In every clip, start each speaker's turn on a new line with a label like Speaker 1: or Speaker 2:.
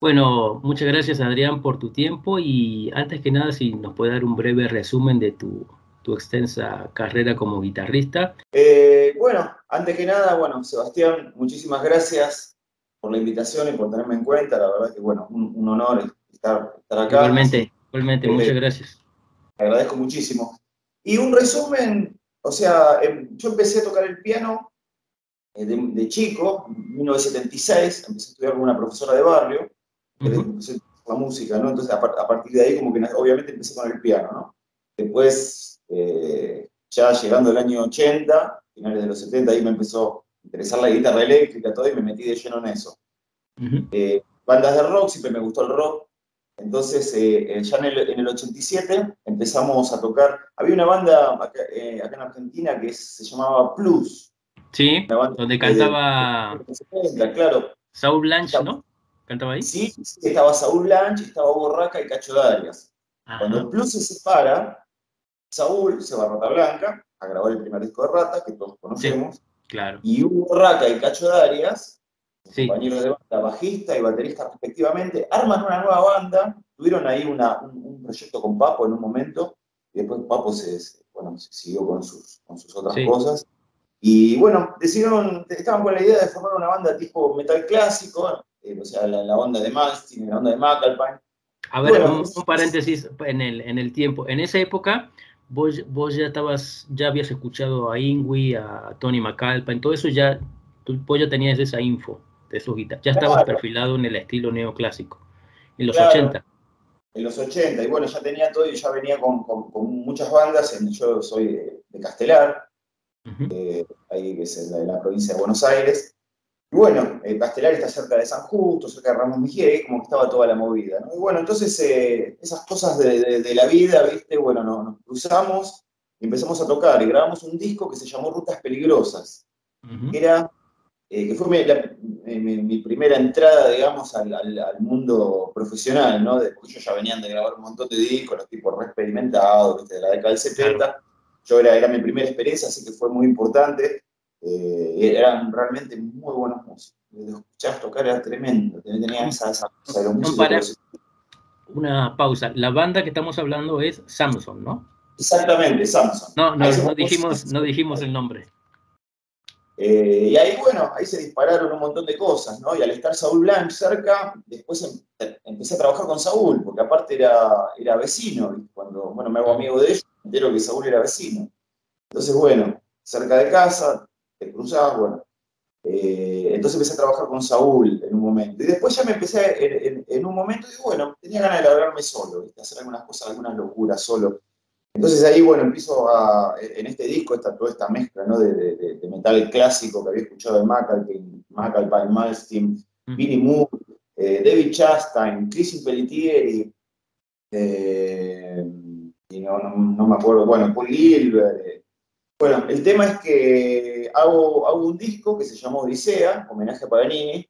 Speaker 1: Bueno, muchas gracias Adrián por tu tiempo y antes que nada si nos puede dar un breve resumen de tu, extensa carrera como guitarrista.
Speaker 2: Eh, bueno, antes que nada, bueno, Sebastián, muchísimas gracias por la invitación y por tenerme en cuenta. La verdad que, bueno, un, honor estar, acá.
Speaker 1: Igualmente, igualmente, muchas gracias.
Speaker 2: Te agradezco muchísimo. Y un resumen, o sea, em, yo empecé a tocar el piano eh, de, chico, en 1976, empecé a estudiar con una profesora de barrio, la música, ¿no? Entonces, a, partir de ahí, como que obviamente empecé con el piano, ¿no? Después, eh, ya llegando el año 80, finales de los 70, ahí me empezó a interesar la guitarra eléctrica, todo, y me metí de lleno en eso. Eh, bandas de rock, siempre me gustó el rock. Entonces, eh, ya en el, 87 empezamos a tocar. Había una banda acá, en Argentina que se llamaba Plus.
Speaker 1: Sí, donde cantaba.
Speaker 2: claro.
Speaker 1: Saul Blanche, ¿no? ¿Cantaba ahí?
Speaker 2: Sí, estaba Saúl Blanche, estaba Borraca y Cacho Darias. Cuando el Plus se separa, Saúl se va a Rata Blanca a grabar el primer disco de Rata, que todos conocemos.
Speaker 1: claro.
Speaker 2: Y Hugo Borraca y Cacho Darias, compañeros de banda, bajista y baterista respectivamente, arman una nueva banda. Tuvieron ahí un, proyecto con Papo en un momento, y después Papo se, bueno, siguió con sus, con sus otras cosas. Y bueno, decidieron, estaban con la idea de formar una banda tipo metal clásico, eh, o sea, la, onda de Malmsteen, la onda de McAlpine.
Speaker 1: A ver, un, paréntesis en el, en el tiempo. En esa época, vos, vos ya estabas, ya habías escuchado a Ingui, a Tony McAlpine, todo eso ya, tú vos ya tenías esa info de esos guitarras. Ya estabas perfilado en el estilo neoclásico, en los 80.
Speaker 2: En los 80, y bueno, ya tenía todo y ya venía con, con, muchas bandas. yo soy de, Castelar, eh, ahí que es en la provincia de Buenos Aires. Y bueno, el Castelar está cerca de San Justo, cerca de Ramos Mejía, y como que estaba toda la movida. ¿no? Y bueno, entonces eh, esas cosas de, la vida, ¿viste? Bueno, nos, cruzamos y empezamos a tocar y grabamos un disco que se llamó Rutas Peligrosas. era, eh, que fue mi, primera entrada, digamos, al, mundo profesional, ¿no? Después yo ya venían de grabar un montón de discos, los tipos re experimentados, ¿viste? de la década del 70. Yo era, era mi primera experiencia, así que fue muy importante. Eh, eran realmente muy buenos músicos. Los escuchabas tocar era tremendo, tenían esa, esa cosa de los músicos.
Speaker 1: Una pausa. La banda que estamos hablando es Samson, ¿no?
Speaker 2: Exactamente, Samson.
Speaker 1: No, no, no dijimos, no dijimos el nombre.
Speaker 2: Eh, y ahí, bueno, ahí se dispararon un montón de cosas, ¿no? Y al estar Saúl Blanche cerca, después em, empecé a trabajar con Saúl, porque aparte era, era vecino, y cuando, bueno, me hago amigo de ellos, entero que Saúl era vecino. Entonces, bueno, cerca de casa, te cruzabas, bueno. Eh, entonces empecé a trabajar con Saúl en un momento. Y después ya me empecé, en, un momento, digo, bueno, tenía ganas de labrarme solo, de hacer algunas cosas, algunas locuras solo. Entonces ahí, bueno, empiezo a, en este disco, está toda esta mezcla, ¿no? De, metal clásico que había escuchado de McAlpine, McAlpine, Malmsteen, Billy Moore, eh, David Chastain, Chris Pelletieri, eh, y no, no, me acuerdo, bueno, Paul Gilbert, bueno, el tema es que hago, hago un disco que se llamó Odisea, homenaje a Paganini.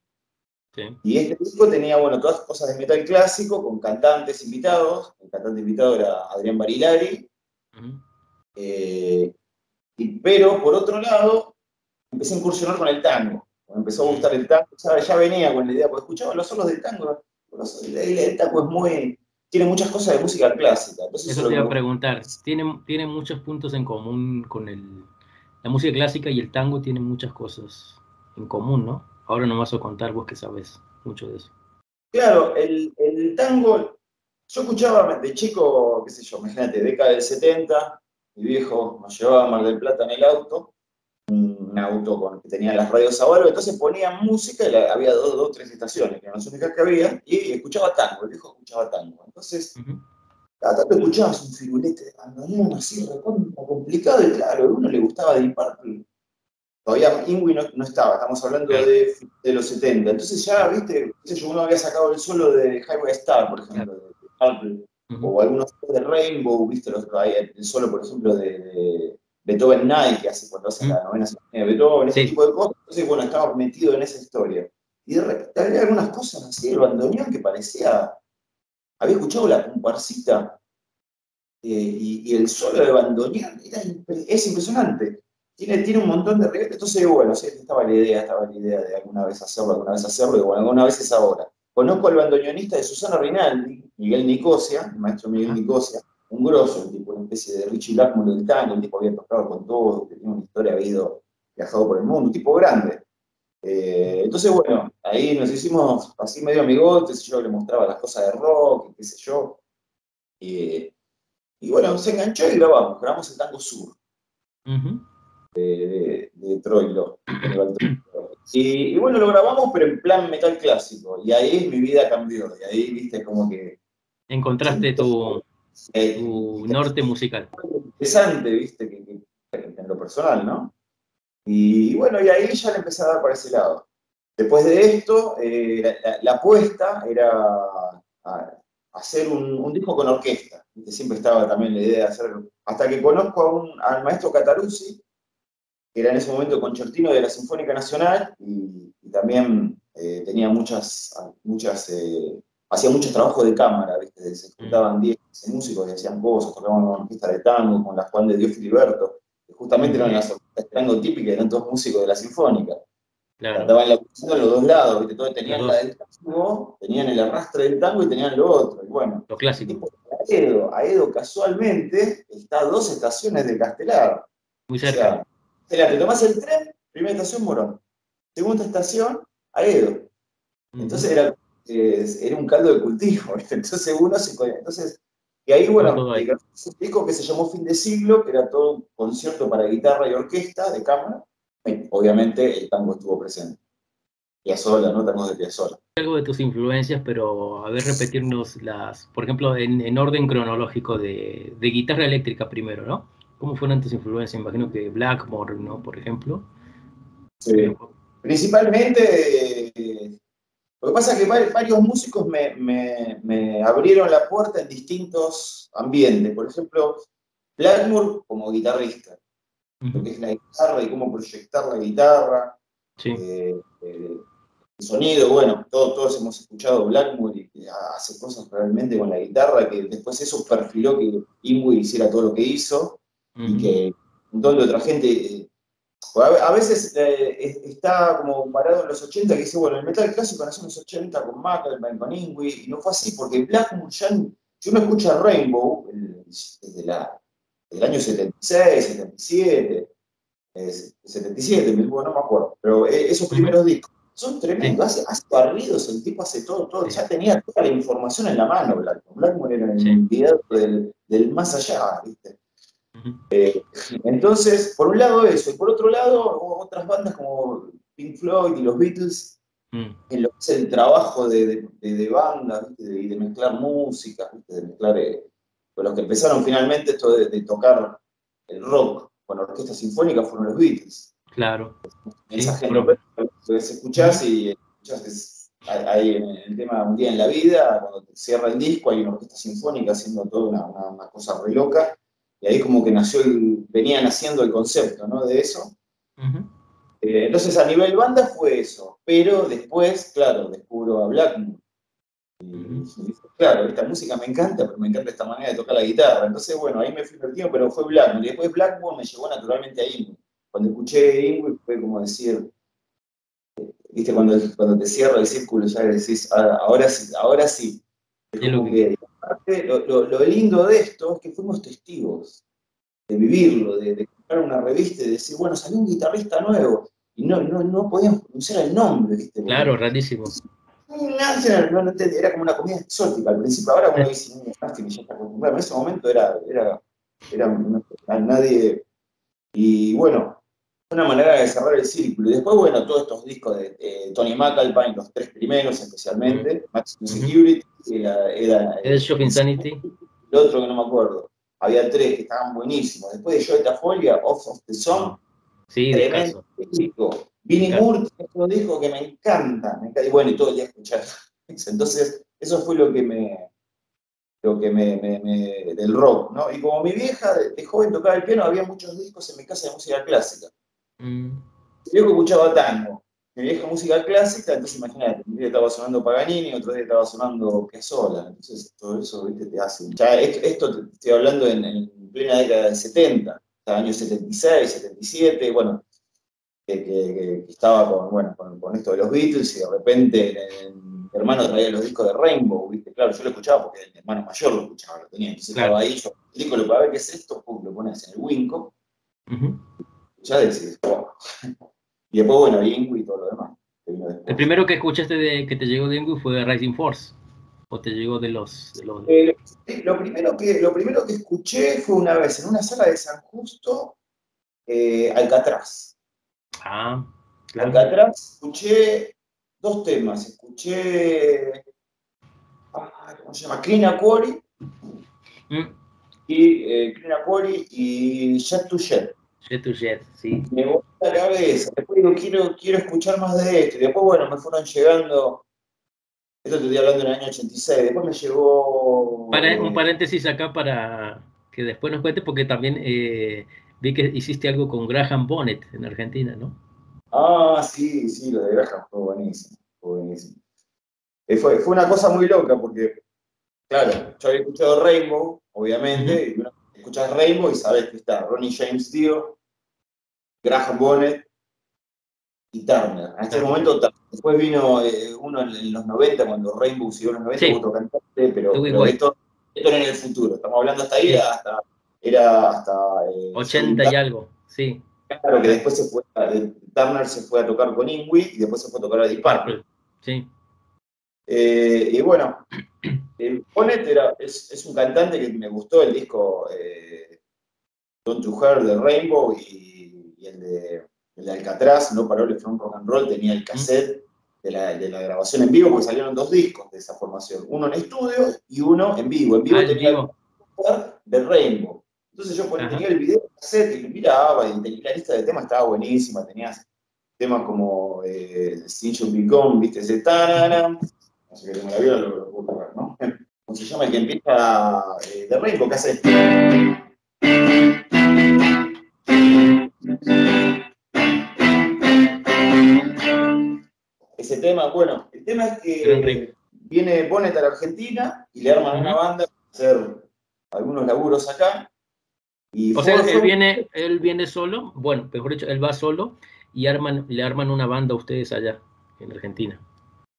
Speaker 2: Y este disco tenía, bueno, todas cosas de metal clásico, con cantantes invitados. El cantante invitado era Adrián Barilari. Eh, pero, por otro lado, empecé a incursionar con el tango. Me empezó a gustar el tango, ya venía con la idea, porque escuchaba los solos del tango. El tango es muy, tiene muchas cosas de música clásica.
Speaker 1: eso, te iba a preguntar. Tiene, tiene muchos puntos en común con el, la música clásica y el tango tienen muchas cosas en común, ¿no? Ahora no vas a contar vos que sabes mucho de eso.
Speaker 2: Claro, el, tango, yo escuchaba de chico, qué sé yo, imagínate, década del 70, mi viejo nos llevaba a Mar del Plata en el auto, un auto con, que tenía las radios a barro, entonces ponía música, y había dos o tres estaciones, que eran las únicas que había, y escuchaba tango, el viejo escuchaba tango. Entonces, cada tanto escuchabas un figurete de bandoneón así, complicado, y claro, a uno le gustaba Deep Purple. Todavía Ingui no, estaba, estamos hablando de, de, los 70. Entonces ya, viste, uno había sacado el solo de Highway Star, por ejemplo, de, o algunos de Rainbow, viste, los, el solo, por ejemplo, de, Beethoven Night, que hace cuando hace la novena sinfonía de Beethoven, ese tipo de cosas. Entonces, bueno, estaba metido en esa historia. Y de repente había algunas cosas así, el bandoneón que parecía. Había escuchado la comparsita eh, y, el solo de bandoneón era, es impresionante. Tiene, tiene un montón de reglas. Entonces, bueno, sí, estaba la idea, estaba la idea de alguna vez hacerlo, alguna vez hacerlo, y bueno, alguna vez es ahora. Conozco al bandoneonista de Susana Rinaldi, Miguel Nicosia, el maestro Miguel Nicosia, un grosso, un tipo, una especie de Richie Blackmore del tango, un tipo había tocado con todo, que tiene una historia, había ido, viajado por el mundo, un tipo grande. Eh, entonces, bueno, ahí nos hicimos así medio amigotes, yo le mostraba las cosas de rock, qué sé yo. y bueno, se enganchó y grabamos, grabamos el tango sur de, de, Troilo. Y, bueno, lo grabamos, pero en plan metal clásico. Y ahí mi vida cambió. Y ahí, viste, como que.
Speaker 1: Encontraste tu, tu norte musical.
Speaker 2: Interesante, viste, que, en lo personal, ¿no? Y, bueno, y ahí ya le empecé a dar para ese lado. Después de esto, eh, la, apuesta era hacer un, disco con orquesta. Siempre estaba también la idea de hacerlo. Hasta que conozco a un, al maestro Cataruzzi, que era en ese momento concertino de la Sinfónica Nacional y, también eh, tenía muchas, muchas eh, hacía muchos trabajos de cámara, ¿viste? se juntaban 10 músicos y hacían cosas, tocaban una orquesta de tango con la Juan de Dios Filiberto, que justamente eran las orquestas de tango típicas, eran todos músicos de la Sinfónica. Claro. Andaban la en los dos lados, ¿viste? Todos tenían la del tango, tenían el arrastre del tango y tenían lo otro. Y bueno,
Speaker 1: lo clásico.
Speaker 2: Aedo, Aedo casualmente está a dos estaciones de Castelar.
Speaker 1: Muy cerca.
Speaker 2: Te tomás el tren, primera estación Morón, segunda estación Aedo. Entonces era, era un caldo de cultivo, entonces uno se... Entonces, y ahí, bueno, un disco que se llamó Fin de Siglo, que era todo un concierto para guitarra y orquesta de cámara. obviamente el tango estuvo presente. Piazzolla, ¿no? De Piazzolla.
Speaker 1: Algo de tus influencias, pero a ver, repetirnos las, por ejemplo, en, orden cronológico de, de guitarra eléctrica primero, ¿no? ¿Cómo fueron tus influencias? Imagino que Blackmore, ¿no? Por ejemplo.
Speaker 2: Sí. Principalmente, lo que pasa es que varios músicos me, abrieron la puerta en distintos ambientes. Por ejemplo, Blackmore como guitarrista, lo que es la guitarra y cómo proyectar la guitarra. Sí. Eh, eh, el sonido, bueno, todos, todos hemos escuchado Blackmore y hace cosas realmente con la guitarra, que después eso perfiló que Ingrid hiciera todo lo que hizo y que un montón de otra gente. Eh, a veces eh, está como parado en los 80 que dice, bueno, el metal clásico nació en los 80 con Mac, con Ingui, y no fue así, porque Blackmoor ya, si uno escucha Rainbow, desde la, el año 76, 77, 77, no me acuerdo, pero eh, esos primeros discos son tremendos, hace, hace, barridos, el tipo hace todo, todo, ya tenía toda la información en la mano Blackmore. Blackmore era el enviado del, del más allá, ¿viste? Eh, entonces, por un lado eso, y por otro lado, otras bandas como Pink Floyd y los Beatles, mm. en lo que es el trabajo de, de, banda, y de, mezclar música, de mezclar, eh, con los que empezaron finalmente esto de, tocar el rock con orquesta sinfónica fueron los Beatles.
Speaker 1: Claro.
Speaker 2: Esa sí, gente, escuchás y escuchás hay en el tema Un día en la vida, cuando te cierra el disco, hay una orquesta sinfónica haciendo toda una, una cosa re loca. Y ahí como que nació, el, venía naciendo el concepto, ¿no? De eso. Eh, entonces a nivel banda fue eso, pero después, claro, descubro a Blackmore. Y, claro, esta música me encanta, pero me encanta esta manera de tocar la guitarra. Entonces, bueno, ahí me fui perdido, pero fue Blackmore. Y después Blackmore me llevó naturalmente a Ingrid. Cuando escuché Ingrid fue como decir, viste, cuando, cuando te cierra el círculo ya decís, ah, ahora sí, ahora sí. Es como que lo, lindo de esto es que fuimos testigos de vivirlo, de, comprar una revista y de decir, bueno, salió un guitarrista nuevo, y no, no, no podíamos pronunciar el nombre, ¿viste?
Speaker 1: claro, rarísimo.
Speaker 2: era como una comida exótica al principio, ahora uno dice, no, ya está acostumbrado, en ese momento era, era, era nadie, y bueno, una manera de cerrar el círculo. Y después, bueno, todos estos discos de Tony McAlpine, los tres primeros especialmente, Maximum Security, era, era
Speaker 1: el Shock Insanity.
Speaker 2: El otro que no me acuerdo. Había tres que estaban buenísimos. Después de Joe Folia, Off of the Song,
Speaker 1: sí, tremendo
Speaker 2: disco. Vinnie Moore un disco que me encanta, me encanta, y bueno, y todo el día escuchar. Entonces, eso fue lo que me, lo que me, del rock, ¿no? Y como mi vieja de, joven tocaba el piano, había muchos discos en mi casa de música clásica. Mm. Mi viejo escuchaba tango, mi vieja música clásica, entonces imagínate, un día estaba sonando Paganini, otro día estaba sonando Piazzolla, entonces todo eso, viste, te hace... Ya esto, te estoy hablando en, plena década del 70, años 76, 77, bueno, que, estaba con, bueno, con, esto de los Beatles y de repente mi hermano traía los discos de Rainbow, ¿viste? Claro, yo lo escuchaba porque mi hermano mayor lo escuchaba, lo tenía, entonces estaba ahí, yo el disco lo para ver qué es esto, pum, lo pones en el Winco, ya decís, wow. Y después, bueno, Ingui y todo lo demás.
Speaker 1: El primero que escuchaste de, que te llegó de Ingui fue Rising Force. ¿O te llegó de los...?
Speaker 2: Eh, lo, primero que, lo primero que escuché fue una vez en una sala de San Justo, eh, Alcatraz.
Speaker 1: Ah, claro.
Speaker 2: Alcatraz, escuché dos temas. Escuché... Ah, ¿Cómo se llama? Clean Aquari. Mm. Y eh, Clean Aquari y Jet to Jet.
Speaker 1: Jet to Jet, sí.
Speaker 2: Me gusta la cabeza. Después digo, quiero, quiero escuchar más de esto. Y después, bueno, me fueron llegando esto te estoy hablando en el año 86. Después me llegó.
Speaker 1: Para, un paréntesis acá para que después nos cuentes, porque también eh, vi que hiciste algo con Graham Bonnet en Argentina, ¿no?
Speaker 2: Ah, sí, sí, lo de Graham fue buenísimo. Fue buenísimo. Eh, fue, fue una cosa muy loca, porque, claro, yo había escuchado Rainbow, obviamente, y escuchas Rainbow y sabes que está Ronnie James Dio, Graham Bonnet y Turner. En este momento Después vino eh, uno en, los 90, cuando Rainbow siguió en los 90, otro cantante, pero, esto, era en el futuro. Estamos hablando hasta ahí, hasta, era hasta...
Speaker 1: 80 eh, y algo, sí.
Speaker 2: Claro, que después se fue, Turner se fue a tocar con Ingui y después se fue a tocar a Deep Purple.
Speaker 1: Sí.
Speaker 2: Eh, y bueno, Ponet era, es, un cantante que me gustó el disco Don't You Hear de Rainbow y el de el de Alcatraz, No Parole From Rock and Roll, tenía el cassette de la, de la, grabación en vivo, porque salieron dos discos de esa formación, uno en estudio y uno en vivo. En vivo ah, tenía el de Rainbow. Entonces yo tenía el video cassette y lo miraba y tenía la lista de temas, estaba buenísima, tenías temas como eh, Become, viste, ese tarara, no sé qué me la vieron, lo, lo puedo ver, ¿no? ¿Cómo se llama el que empieza eh, de Rainbow? ¿Qué hace? ese tema, bueno, el tema es que viene Bonnet a la Argentina y le arman una banda para hacer algunos laburos acá.
Speaker 1: Y o sea, él viene, él viene solo, bueno, mejor dicho, él va solo y arman, le arman una banda a ustedes allá, en Argentina.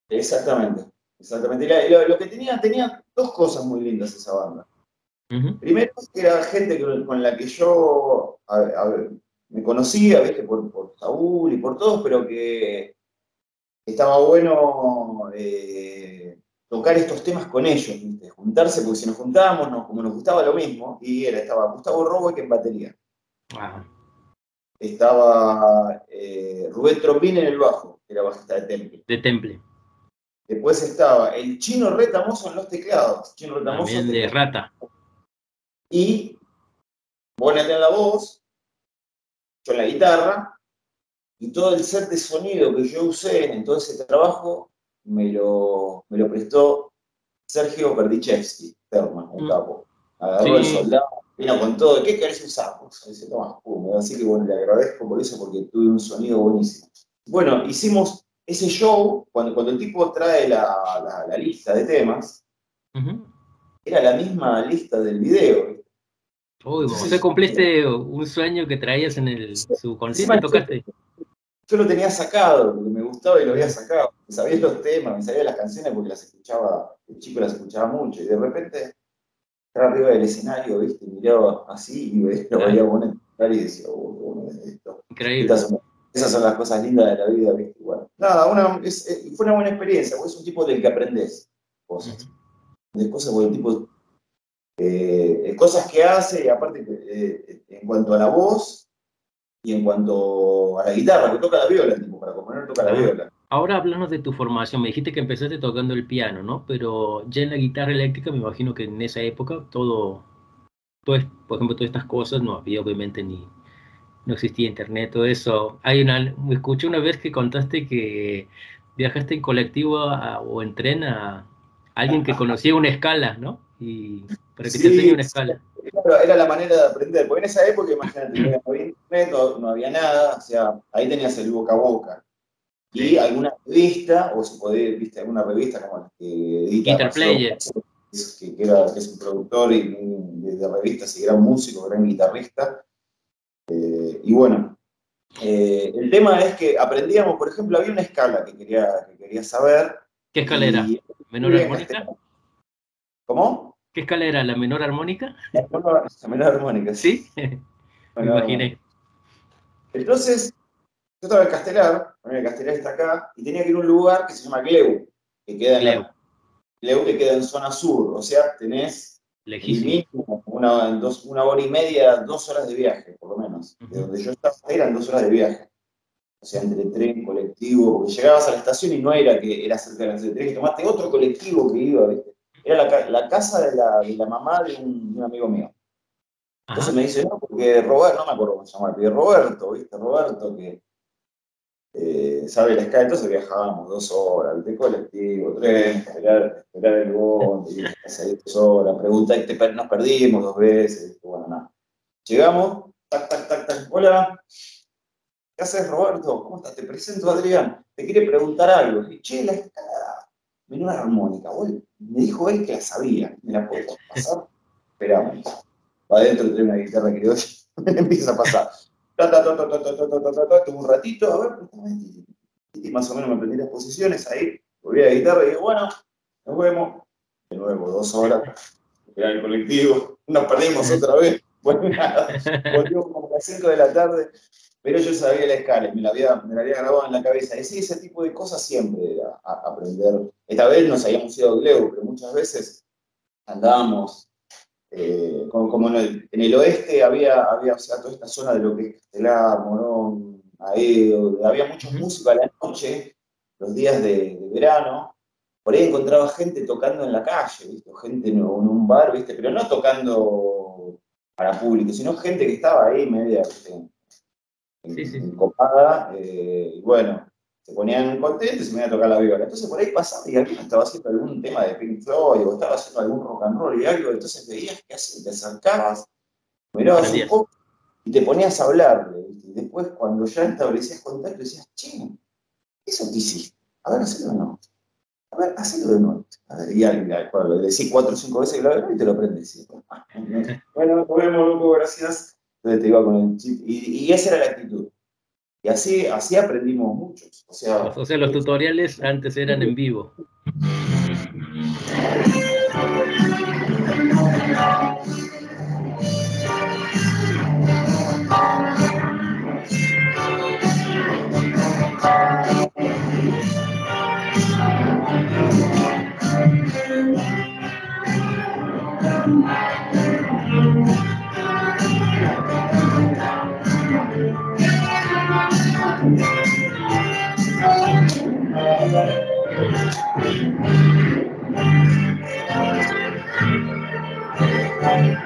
Speaker 2: Exactamente, exactamente. lo, que tenía, tenía dos cosas muy lindas esa banda. Primero, era gente con la que yo me conocía, ¿viste? Por, por Saúl y por todos, pero que estaba bueno eh, tocar estos temas con ellos, juntarse, porque si nos juntábamos, como nos gustaba lo mismo, y era, estaba Gustavo Robo en batería. Estaba eh, Rubén Trombín en el bajo, que era bajista de Temple.
Speaker 1: De Temple.
Speaker 2: Después estaba el chino Retamoso en los teclados. Chino
Speaker 1: Retamoso También de Rata.
Speaker 2: Y Bonnet en la voz, yo en la guitarra, y todo el set de sonido que yo usé en todo ese trabajo me lo, me lo prestó Sergio Berdichevsky, Terma, un mm. capo. Agarró el soldado, vino con todo, ¿qué querés usar? Pues, dice, toma, pum. Así que bueno, le agradezco por eso porque tuve un sonido buenísimo. Bueno, hicimos ese show, cuando, cuando el tipo trae la, la, lista de temas, era la misma lista del video.
Speaker 1: Uy, vos cumpliste un sueño que traías en el subconsciente, tocaste
Speaker 2: yo lo tenía sacado, porque me gustaba y lo había sacado. Me sabía los temas, me sabía las canciones porque las escuchaba, el chico las escuchaba mucho. Y de repente, estaba arriba del escenario, ¿viste? miraba así y lo veía poner y decía, oh, bueno, esto.
Speaker 1: Increíble.
Speaker 2: esas son las cosas lindas de la vida, ¿viste? Nada, una, eh, fue una buena experiencia, porque es un tipo del que aprendes cosas. De cosas, porque el tipo. Eh, cosas que hace, y aparte, eh, en cuanto a la voz, y en cuanto a la guitarra, que toca la viola, tipo, para componer toca la viola.
Speaker 1: Ahora hablamos de tu formación, me dijiste que empezaste tocando el piano, ¿no? Pero ya en la guitarra eléctrica me imagino que en esa época todo, todo por ejemplo, todas estas cosas no había obviamente ni, no existía internet, todo eso. Hay una, me escuché una vez que contaste que viajaste en colectivo o en tren a alguien que conocía una escala, ¿no? y para que te enseñe una escala.
Speaker 2: era la manera de aprender, porque en esa época, imagínate, no había internet, no, había nada, o sea, ahí tenías el boca a boca. Y alguna revista, o se podía, viste, alguna revista como la que edita
Speaker 1: Interplayer.
Speaker 2: Que, que, era, que es un productor y, de, revistas y gran músico, gran guitarrista. Eh, y bueno, eh, el tema es que aprendíamos, por ejemplo, había una escala que quería, que quería saber.
Speaker 1: ¿Qué escala era? ¿Menor armónica?
Speaker 2: ¿Cómo?
Speaker 1: ¿Qué escala era? ¿La menor armónica?
Speaker 2: La menor, armónica,
Speaker 1: sí. Me imaginé.
Speaker 2: Entonces, yo estaba en Castelar, el Castelar está acá, y tenía que ir a un lugar que se llama Gleu, que queda en La, que queda en zona sur, o sea, tenés
Speaker 1: Lejísimo.
Speaker 2: una, una hora y media, dos horas de viaje, por lo menos. De donde yo estaba eran dos horas de viaje. O sea, entre tren, colectivo, porque llegabas a la estación y no era que era cerca de la estación, tenías que tomarte otro colectivo que iba, ¿viste? Era la, la casa de la, de la mamá de un, de un, amigo mío. Entonces me dice, no, porque Roberto, no me acuerdo cómo se llama, pero Roberto, ¿viste? Roberto, que eh, sabe la escala, entonces viajábamos dos horas, de colectivo, tren, esperar, esperar el bondi, salir dos horas, preguntar, nos perdimos dos veces, bueno, nada. Llegamos, tac, tac, tac, tac, hola, ¿qué haces Roberto? ¿Cómo estás? Te presento Adrián, te quiere preguntar algo. Y, che, la escala menor armónica, me dijo él que la sabía, me la puedo pasar, esperamos. Va adentro trae una guitarra que me empieza a pasar. Un ratito, a ver, y más o menos me aprendí las posiciones ahí, volví a la guitarra y digo, bueno, nos vemos. De nuevo, dos horas, esperar el colectivo, nos perdimos otra vez. Bueno, nada, volvimos como a las 5 de la tarde, pero yo sabía la escala, me la había, me la había grabado en la cabeza. Y sí, ese tipo de cosas siempre era aprender. Esta vez nos habíamos ido a Gleu, pero muchas veces andábamos eh, como, en, el, oeste había, había toda esta zona de lo que es Castelar, Morón, Aedo, había muchos músicos a la noche, los días de, verano, por ahí encontraba gente tocando en la calle, ¿viste? gente en, un bar, ¿viste? pero no tocando para público, sino gente que estaba ahí media copada, eh, y bueno, se ponían contentos y se me iban a tocar la viola. Entonces por ahí pasaba y alguien estaba haciendo algún tema de Pink Floyd o estaba haciendo algún rock and roll y algo, entonces veías que hacías, te acercabas, mirabas un poco y te ponías a hablarle. Y después cuando ya establecías contacto decías, che, ¿eso qué hiciste? A ver, hacelo de nuevo. A ver, hacelo de nuevo. A ver, y alguien, le decís cuatro o cinco veces que lo hagas y te lo aprendes. bueno, nos vemos, loco, gracias. Entonces te iba con el chip. Y, y esa era la actitud. Y así, así aprendimos muchos. O sea,
Speaker 1: o sea, los tutoriales antes eran en vivo.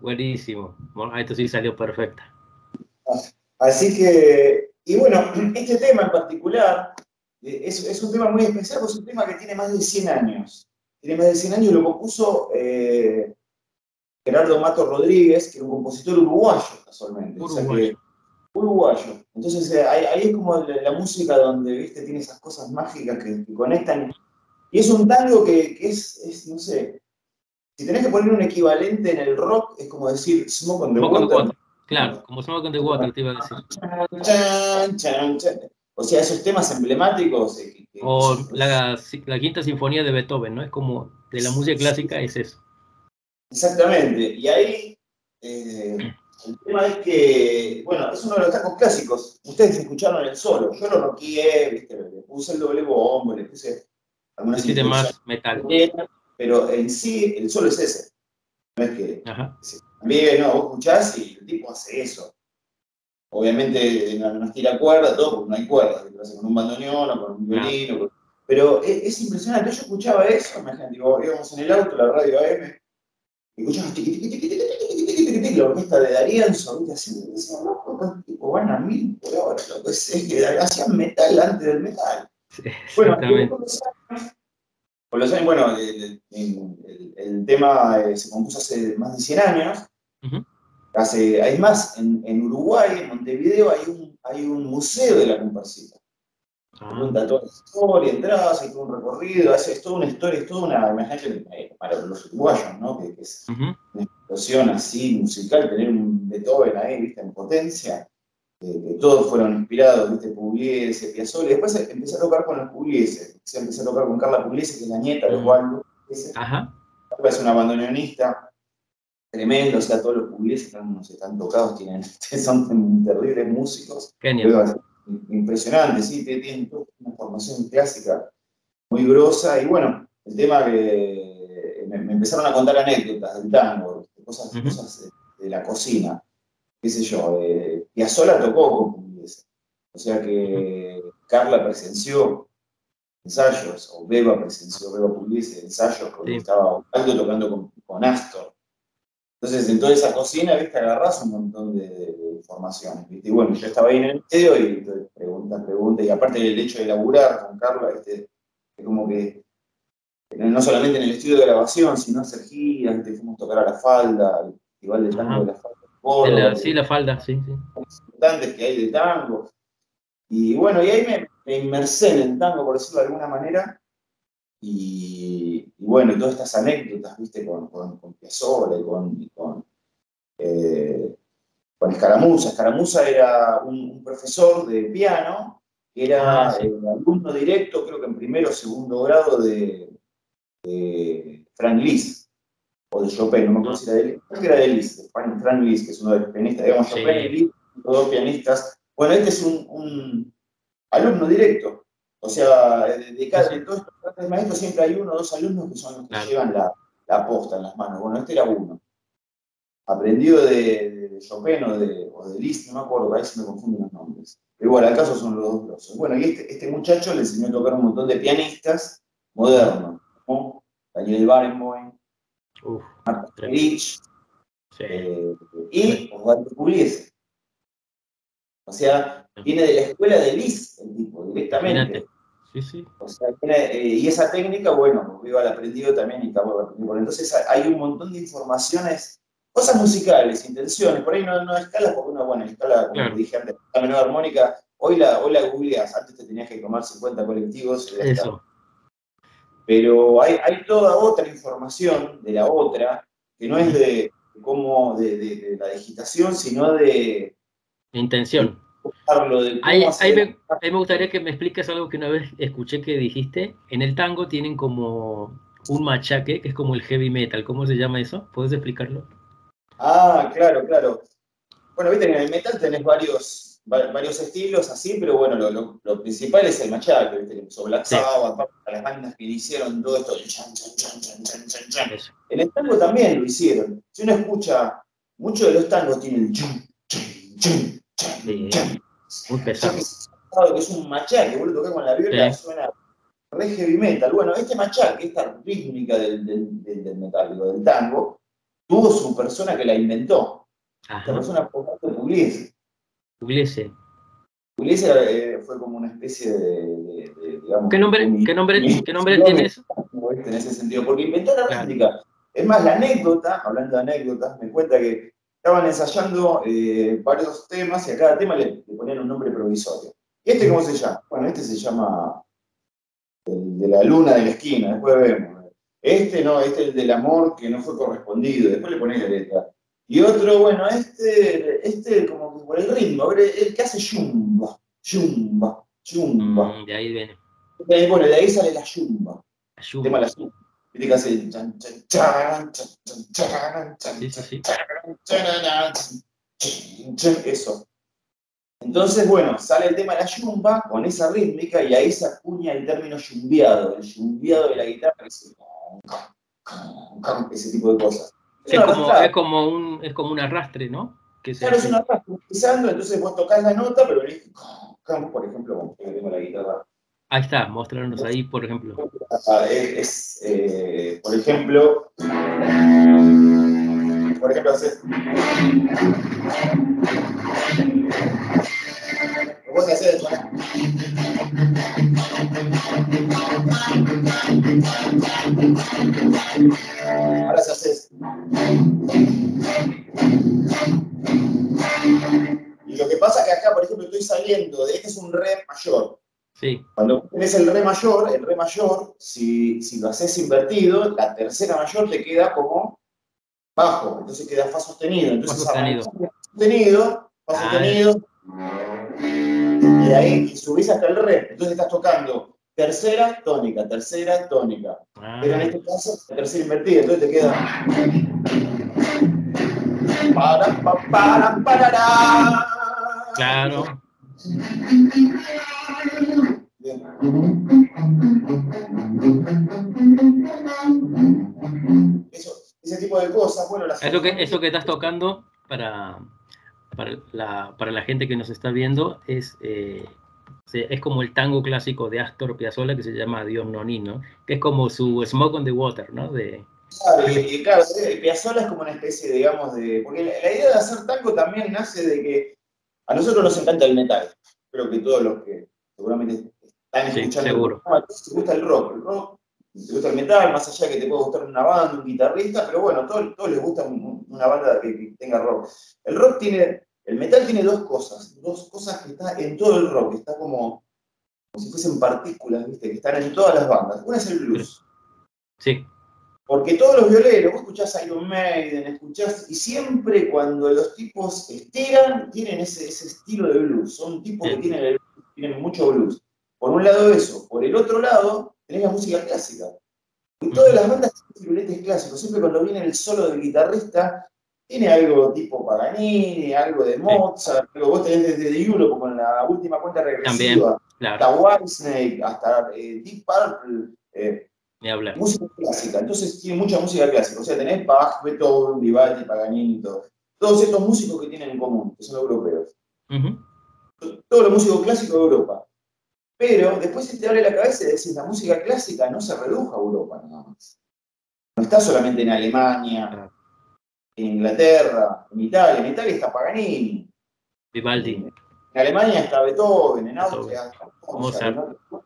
Speaker 1: Buenísimo. Esto sí salió perfecta.
Speaker 2: Así que, y bueno, este tema en particular eh, es, un tema muy especial, porque es un tema que tiene más de 100 años. Tiene más de 100 años y lo compuso eh, Gerardo Mato Rodríguez, que es un compositor uruguayo, casualmente.
Speaker 1: Uruguayo.
Speaker 2: uruguayo. Entonces eh, ahí, es como la, música donde, viste, tiene esas cosas mágicas que, conectan. Y es un tango que, es, no sé, si tenés que poner un equivalente en el rock, es como decir Smoke on the Water.
Speaker 1: Claro, como Smoke on the Water te iba a decir.
Speaker 2: O sea, esos temas emblemáticos. Eh,
Speaker 1: o la, la, quinta sinfonía de Beethoven, ¿no? Es como de la música clásica, es eso.
Speaker 2: Exactamente. Y ahí eh, el tema es que, bueno, es uno de los tacos clásicos. Ustedes escucharon el solo. Yo lo roqué, ¿viste? le puse el doble bombo, le puse
Speaker 1: algunas más metal.
Speaker 2: Pero en sí, el solo es ese. No es que también, no, vos escuchás y el tipo hace eso. Obviamente no, nos tira cuerda, todo, porque no hay cuerdas, lo hace con un bandoneón o con un violín. Pero es, impresionante, yo escuchaba eso, imagínate, íbamos en el auto, la radio AM, y tiqui, la orquesta de Darienzo, ¿viste? Así, decía, loco, tipo, van a mil por hora, loco, es, que hacían metal antes del metal. bueno, con los años, bueno, el, el, tema eh, se compuso hace más de 100 años. hace, hay más, en, en, Uruguay, en Montevideo, hay un, hay un museo de la comparsita. Cuenta toda la historia, entras, hay todo un recorrido, es, toda una historia, es toda una, imagínate, eh, para los uruguayos, ¿no? Que, es una explosión así musical, tener un Beethoven ahí, ¿viste? En potencia que todos fueron inspirados, ¿viste? Pugliese, Piazzolla, y después empecé a tocar con los Pugliese, empecé a tocar con Carla Pugliese, que es la nieta de Pugliese. Ajá. Es una bandoneonista tremendo, o sea, todos los Pugliese están, están tocados, tienen, son terribles músicos.
Speaker 1: Genial.
Speaker 2: Impresionante, sí, tienen una formación clásica muy grosa, y bueno, el tema que me, empezaron a contar anécdotas del tango, cosas, cosas de la cocina qué sé yo, eh, Piazzolla tocó con Pugliese. O sea que Carla presenció ensayos, o Beba presenció, Beba Pugliese, ensayos porque estaba tocando con, con, Astor. Entonces, en toda esa cocina, viste, agarrás un montón de, informaciones, ¿viste? Y bueno, yo estaba ahí en el medio y preguntas, preguntas, y aparte del hecho de laburar con Carla, ¿viste? Es como que no solamente en el estudio de grabación, sino hacer giras, ¿viste? fuimos a tocar a la falda, igual de tango de la falda
Speaker 1: sí, la falda, sí, sí.
Speaker 2: Importantes que hay de tango. Y bueno, y ahí me, me, inmersé en el tango, por decirlo de alguna manera. Y, bueno, y todas estas anécdotas, viste, con, con, con Piazzolla y con, con, eh, con Escaramuza. Escaramuza era un, profesor de piano, que era ah, alumno directo, creo que en primero o segundo grado de, de Frank Liszt. O de Chopin, no me acuerdo si era de Liszt, creo que era de Liszt, Frank Liszt, que es uno de los pianistas, digamos, Chopin y Liszt, dos pianistas. Bueno, este es un, alumno directo, o sea, de, cada de todos estos maestros siempre hay uno o dos alumnos que son los que llevan la, la posta en las manos. Bueno, este era uno. Aprendido de, Chopin o de, o de Liszt, no me acuerdo, a veces me confunden los nombres. Pero bueno, al caso son los dos grosos. Bueno, y este, este muchacho le enseñó a tocar un montón de pianistas modernos, como Daniel Barenboim, Marta Rich, eh, y Osvaldo Pugliese. O sea, viene de la escuela de Liszt, el tipo, directamente. Sí, sí. O sea, eh, y esa técnica, bueno, yo la aprendido también y de aprender. Entonces hay un montón de informaciones, cosas musicales, intenciones, por ahí no, no escalas, porque una buena escala, como dije antes, la menor armónica, hoy la, hoy la googleas, antes te tenías que tomar 50 colectivos. Eso. Pero hay, hay toda otra información de la otra, que no es de, cómo, de, de la digitación, sino de...
Speaker 1: Intención Ahí, me, gustaría que me expliques algo que una vez escuché que dijiste. En el tango tienen como un machaque, que es como el heavy metal. ¿Cómo se llama eso? ¿Puedes explicarlo?
Speaker 2: Ah, claro, claro. Bueno, viste, en el metal tenés varios, varios estilos así, pero bueno, lo, principal es el machaque, ¿viste? Sobre la las bandas que hicieron todo esto. En el tango también lo hicieron. Si uno escucha, muchos de los tangos tienen
Speaker 1: muy pesado.
Speaker 2: Que es un machaque, vos lo tocás con la viola, suena re heavy metal. Bueno, este machaque, esta rítmica del, del, del, metálico, del tango, tuvo su persona que la inventó. Ajá. Esta persona fue Pugliese.
Speaker 1: Pugliese.
Speaker 2: Pugliese eh, fue como una especie de, digamos...
Speaker 1: ¿Qué nombre, ¿qué nombre, ¿qué nombre tiene eso?
Speaker 2: En ese sentido, porque inventó la rítmica. Es más, la anécdota, hablando de anécdotas, me cuenta que estaban ensayando eh, varios temas y a cada tema le, ponían un nombre provisorio. ¿Y este cómo se llama? Bueno, este se llama el de la luna de la esquina, después vemos. Este no, este es el del amor que no fue correspondido, después le pones la letra. Y otro, bueno, este, este como que por el ritmo, el que hace yumba, yumba, yumba.
Speaker 1: Mm, de ahí viene.
Speaker 2: Bueno, de ahí sale la yumba. La yumba. El tema la yumba. Viste que hace. Eso. Entonces, bueno, sale el tema de la yumba con esa rítmica y ahí se acuña el término yumbiado, el yumbiado de la guitarra, ese tipo de cosas.
Speaker 1: Es, como, es, como, un, es como un arrastre, ¿no?
Speaker 2: Que claro, es un arrastre, entonces vos tocás la nota, pero venís, por ejemplo, tengo la guitarra
Speaker 1: Ahí está, mostrarnos ahí, por ejemplo.
Speaker 2: Es, eh, por ejemplo, por ejemplo, haces. Vos haces Ahora se hace Y lo que pasa es que acá, por ejemplo, estoy saliendo de este es un re mayor. Cuando tienes el re mayor, el re mayor, si, si, lo haces invertido, la tercera mayor te queda como bajo, entonces queda fa sostenido. Entonces, fa sostenido. sostenido, fa ah, sostenido. Y ahí subís hasta el re. Entonces estás tocando tercera tónica, tercera tónica. Ah. Pero en este caso, la tercera invertida, entonces te queda. Para, para, para, para.
Speaker 1: Claro.
Speaker 2: Eso, ese tipo de cosas, bueno, las
Speaker 1: eso que, eso que estás tocando para, para, la, para la gente que nos está viendo es, eh, es como el tango clásico de Astor Piazzolla que se llama Dios Nonino, que es como su Smoke on the Water, ¿no? De,
Speaker 2: Claro, y, claro, Piazzolla es como una especie, digamos, de... Porque la, idea de hacer tango también nace de que a nosotros nos encanta el metal. Creo que todos los que seguramente están escuchando.
Speaker 1: seguro.
Speaker 2: te gusta el rock, el rock, te gusta el metal, más allá de que te pueda gustar una banda, un guitarrista, pero bueno, a todos, les gusta una banda que, tenga rock. El rock tiene, el metal tiene dos cosas, dos cosas que están en todo el rock, está como, como si fuesen partículas, ¿viste? que están en todas las bandas. Una es el blues.
Speaker 1: Sí.
Speaker 2: Porque todos los violeros, vos escuchás Iron Maiden, escuchás, y siempre cuando los tipos estiran, tienen ese, ese estilo de blues. Son tipos que tienen, tienen mucho blues. Por un lado eso, por el otro lado tenés la música clásica. Y todas las bandas tienen firuletes clásicos. Siempre cuando viene el solo del guitarrista, tiene algo tipo Paganini, algo de Mozart, sí. vos tenés desde Europe con la última cuenta regresiva,
Speaker 1: También,
Speaker 2: hasta Whitesnake, hasta eh, Deep Purple, eh, música clásica. Entonces tiene mucha música clásica. O sea, tenés Bach, Beethoven, Vivaldi, Paganini todo. Todos estos músicos que tienen en común, que son europeos. Todos los músicos clásicos de Europa. Pero después se te abre la cabeza y decís, la música clásica no se redujo a Europa nada más. No está solamente en Alemania,
Speaker 1: Claro.
Speaker 2: En Inglaterra, en Italia. En Italia está Paganini.
Speaker 1: Vivaldi.
Speaker 2: En Alemania está Beethoven, en Austria.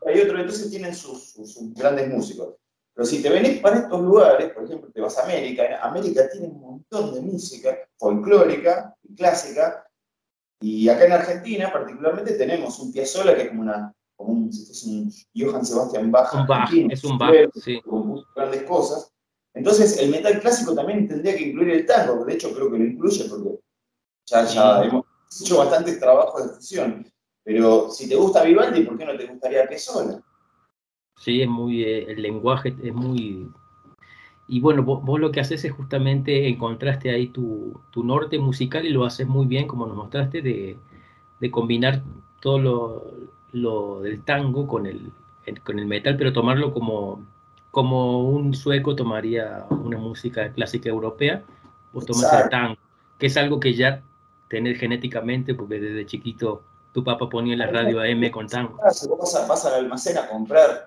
Speaker 2: Hay otro, entonces tienen sus, sus- sus grandes músicos. Pero si te venís para estos lugares, por ejemplo, te vas a América, en América tiene un montón de música folclórica y clásica, y acá en Argentina particularmente tenemos un Piazzolla que es como una como un, si fuese un Johann Sebastian Bach.
Speaker 1: Un Bach, es un Bach, sí.
Speaker 2: compuso grandes cosas. Entonces, el metal clásico también tendría que incluir el tango, de hecho creo que lo incluye porque ya, ya
Speaker 1: Sí.
Speaker 2: hemos hecho bastantes trabajos de fusión. Pero si te gusta Vivaldi, ¿por qué no te gustaría Piazzolla?
Speaker 1: Sí, es muy, eh, el lenguaje es muy... Y bueno, vos, vos lo que haces es justamente encontraste ahí tu, tu norte musical y lo haces muy bien, como nos mostraste, de, de combinar todo lo, lo del tango con el, el- con el metal, pero tomarlo como, como un sueco tomaría una música clásica europea, vos tomas el tango, que es algo que ya tenés genéticamente, porque desde chiquito tu papá ponía en la radio AM con tango.
Speaker 2: Vas, a- vas al almacén a comprar,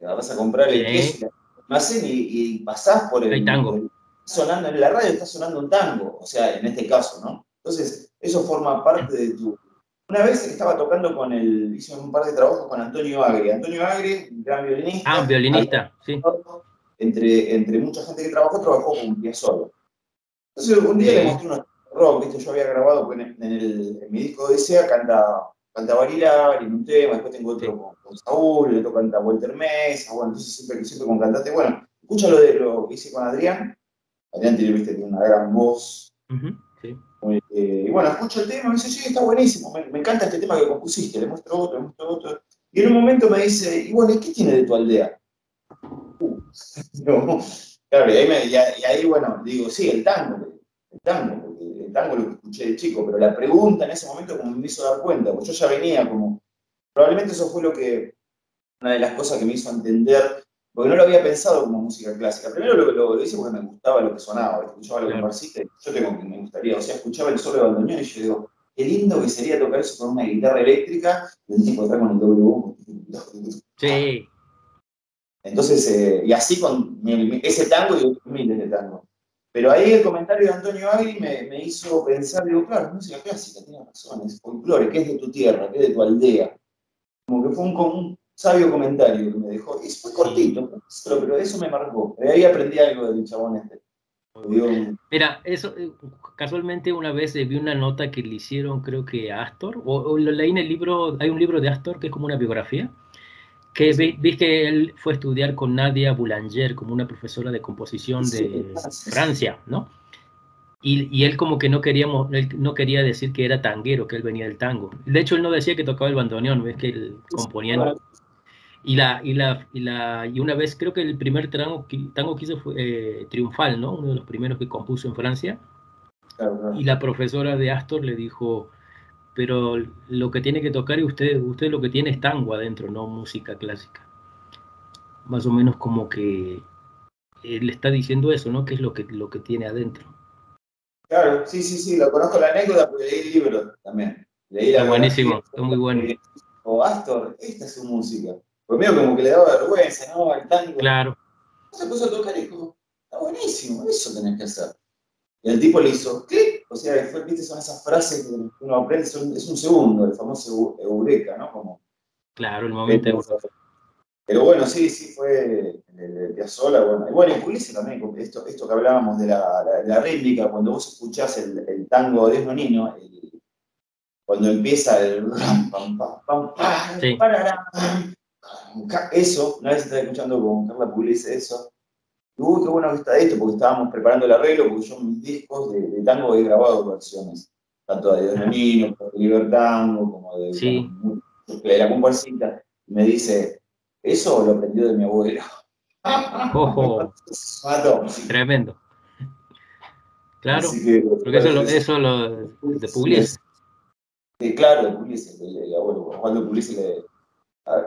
Speaker 2: vas a comprar el queso, almacén y, y pasás por el,
Speaker 1: Hay tango.
Speaker 2: el- sonando en la radio, está sonando un tango, o sea, en este caso, ¿no? Entonces, eso forma parte de tu... Una vez estaba tocando con el, hice un par de trabajos con Antonio Agri. Antonio Agri, un gran violinista.
Speaker 1: Ah, violinista, sí.
Speaker 2: Entre, entre mucha gente que trabajó, trabajó con Piazzolla. Entonces, un día
Speaker 1: Sí.
Speaker 2: le mostré unos rock, ¿viste? Yo había grabado en, el, en mi disco de Odisea, canta, canta Barilari en un tema, después tengo otro
Speaker 1: Sí.
Speaker 2: con, con Saúl, el otro canta Walter Mesa, bueno, entonces siempre, siempre con cantante. Bueno, escucha lo de lo que hice con Adrián. Adrián tiene, ¿viste? tiene una gran voz. Eh, y bueno, escucho el tema, me dice, sí, está buenísimo, me, encanta este tema que compusiste, le muestro otro, le muestro otro. Y en un momento me dice, y bueno, ¿y qué tiene de tu aldea? Uh, claro, y ahí, me- y ahí, bueno, digo, sí, el tango, el tango, porque el tango lo que escuché de chico, pero la pregunta en ese momento como me hizo dar cuenta, porque yo ya venía como, probablemente eso fue lo que, una de las cosas que me hizo entender, porque no lo había pensado como música clásica. Primero lo, lo, lo hice porque me gustaba lo que sonaba, escuchaba lo que compartiste, yo tengo que me gustaría, o sea, escuchaba el solo de bandoneón y yo digo, qué lindo que sería tocar eso con una guitarra eléctrica y un tipo atrás con el doble.
Speaker 1: Sí,
Speaker 2: Entonces, eh, y así con mi- mi- ese tango y otros miles de tango. Pero ahí el comentario de Antonio Agri me, me hizo pensar, digo, claro, es música clásica, tiene razón, es folclore, que es de tu tierra, que es de tu aldea. Como que fue un, un sabio comentario que me dejó. Y fue cortito, pero, pero eso me marcó. De ahí aprendí algo del chabón este.
Speaker 1: Mira, eso eh, casualmente una vez vi una nota que le hicieron, creo que a Astor, o, o lo leí en el libro, hay un libro de Astor que es como una biografía, que vi, vi que él fue a estudiar con Nadia Boulanger, como una profesora de composición de
Speaker 2: Sí.
Speaker 1: Francia, ¿no? Y, y él como que no queríamos, él no quería decir que era tanguero, que él venía del tango. De hecho, él no decía que tocaba el bandoneón, ves que él componía y la, y la, y la, y una vez creo que el primer tango, que- tango que hizo fue eh, Triunfal, ¿no? Uno de los primeros que compuso en Francia.
Speaker 2: claro.
Speaker 1: Y la profesora de Astor le dijo, pero lo que tiene que tocar y usted, usted lo que tiene es tango adentro, no música clásica. Más o menos como que él le está diciendo eso, ¿no? Que es lo que, lo que tiene adentro.
Speaker 2: Claro, sí, sí, sí, lo conozco la anécdota porque leí el libro también. Leí la
Speaker 1: Está buenísimo, está muy bueno.
Speaker 2: O Astor, esta es su música. Porque medio como que le daba vergüenza, ¿no? El tango.
Speaker 1: Claro,
Speaker 2: Se puso a tocar y dijo, está buenísimo, eso tenés que hacer. Y el tipo le hizo clic, o sea, fue, viste, son esas frases que uno aprende, son- es un segundo, el famoso eu- eureka, ¿no? Como,
Speaker 1: claro, el momento.
Speaker 2: pero, pero bueno, sí, sí, fue el de Piazzolla, bueno. Y bueno, y Pugliese también, porque esto, esto que hablábamos de la, la, la rítmica, cuando vos escuchás el, el tango de Nonino, cuando empieza el ram, pam, pam, pam, pam,
Speaker 1: Sí.
Speaker 2: pararán, ca- eso, una vez estaba escuchando con Carla Pugliese eso, y, uy, qué bueno que está esto, porque estábamos preparando el arreglo, porque yo mis discos de, de tango he grabado versiones, tanto de Nonino, como de Libertango, como de,
Speaker 1: Sí.
Speaker 2: de la comparsita, y me dice, eso lo aprendió de mi abuelo.
Speaker 1: Ojo. Tremendo. Claro, porque eso, lo, eso lo de Pugliese.
Speaker 2: Sí, claro, Pugliese, el, abuelo Juan Pugliese le,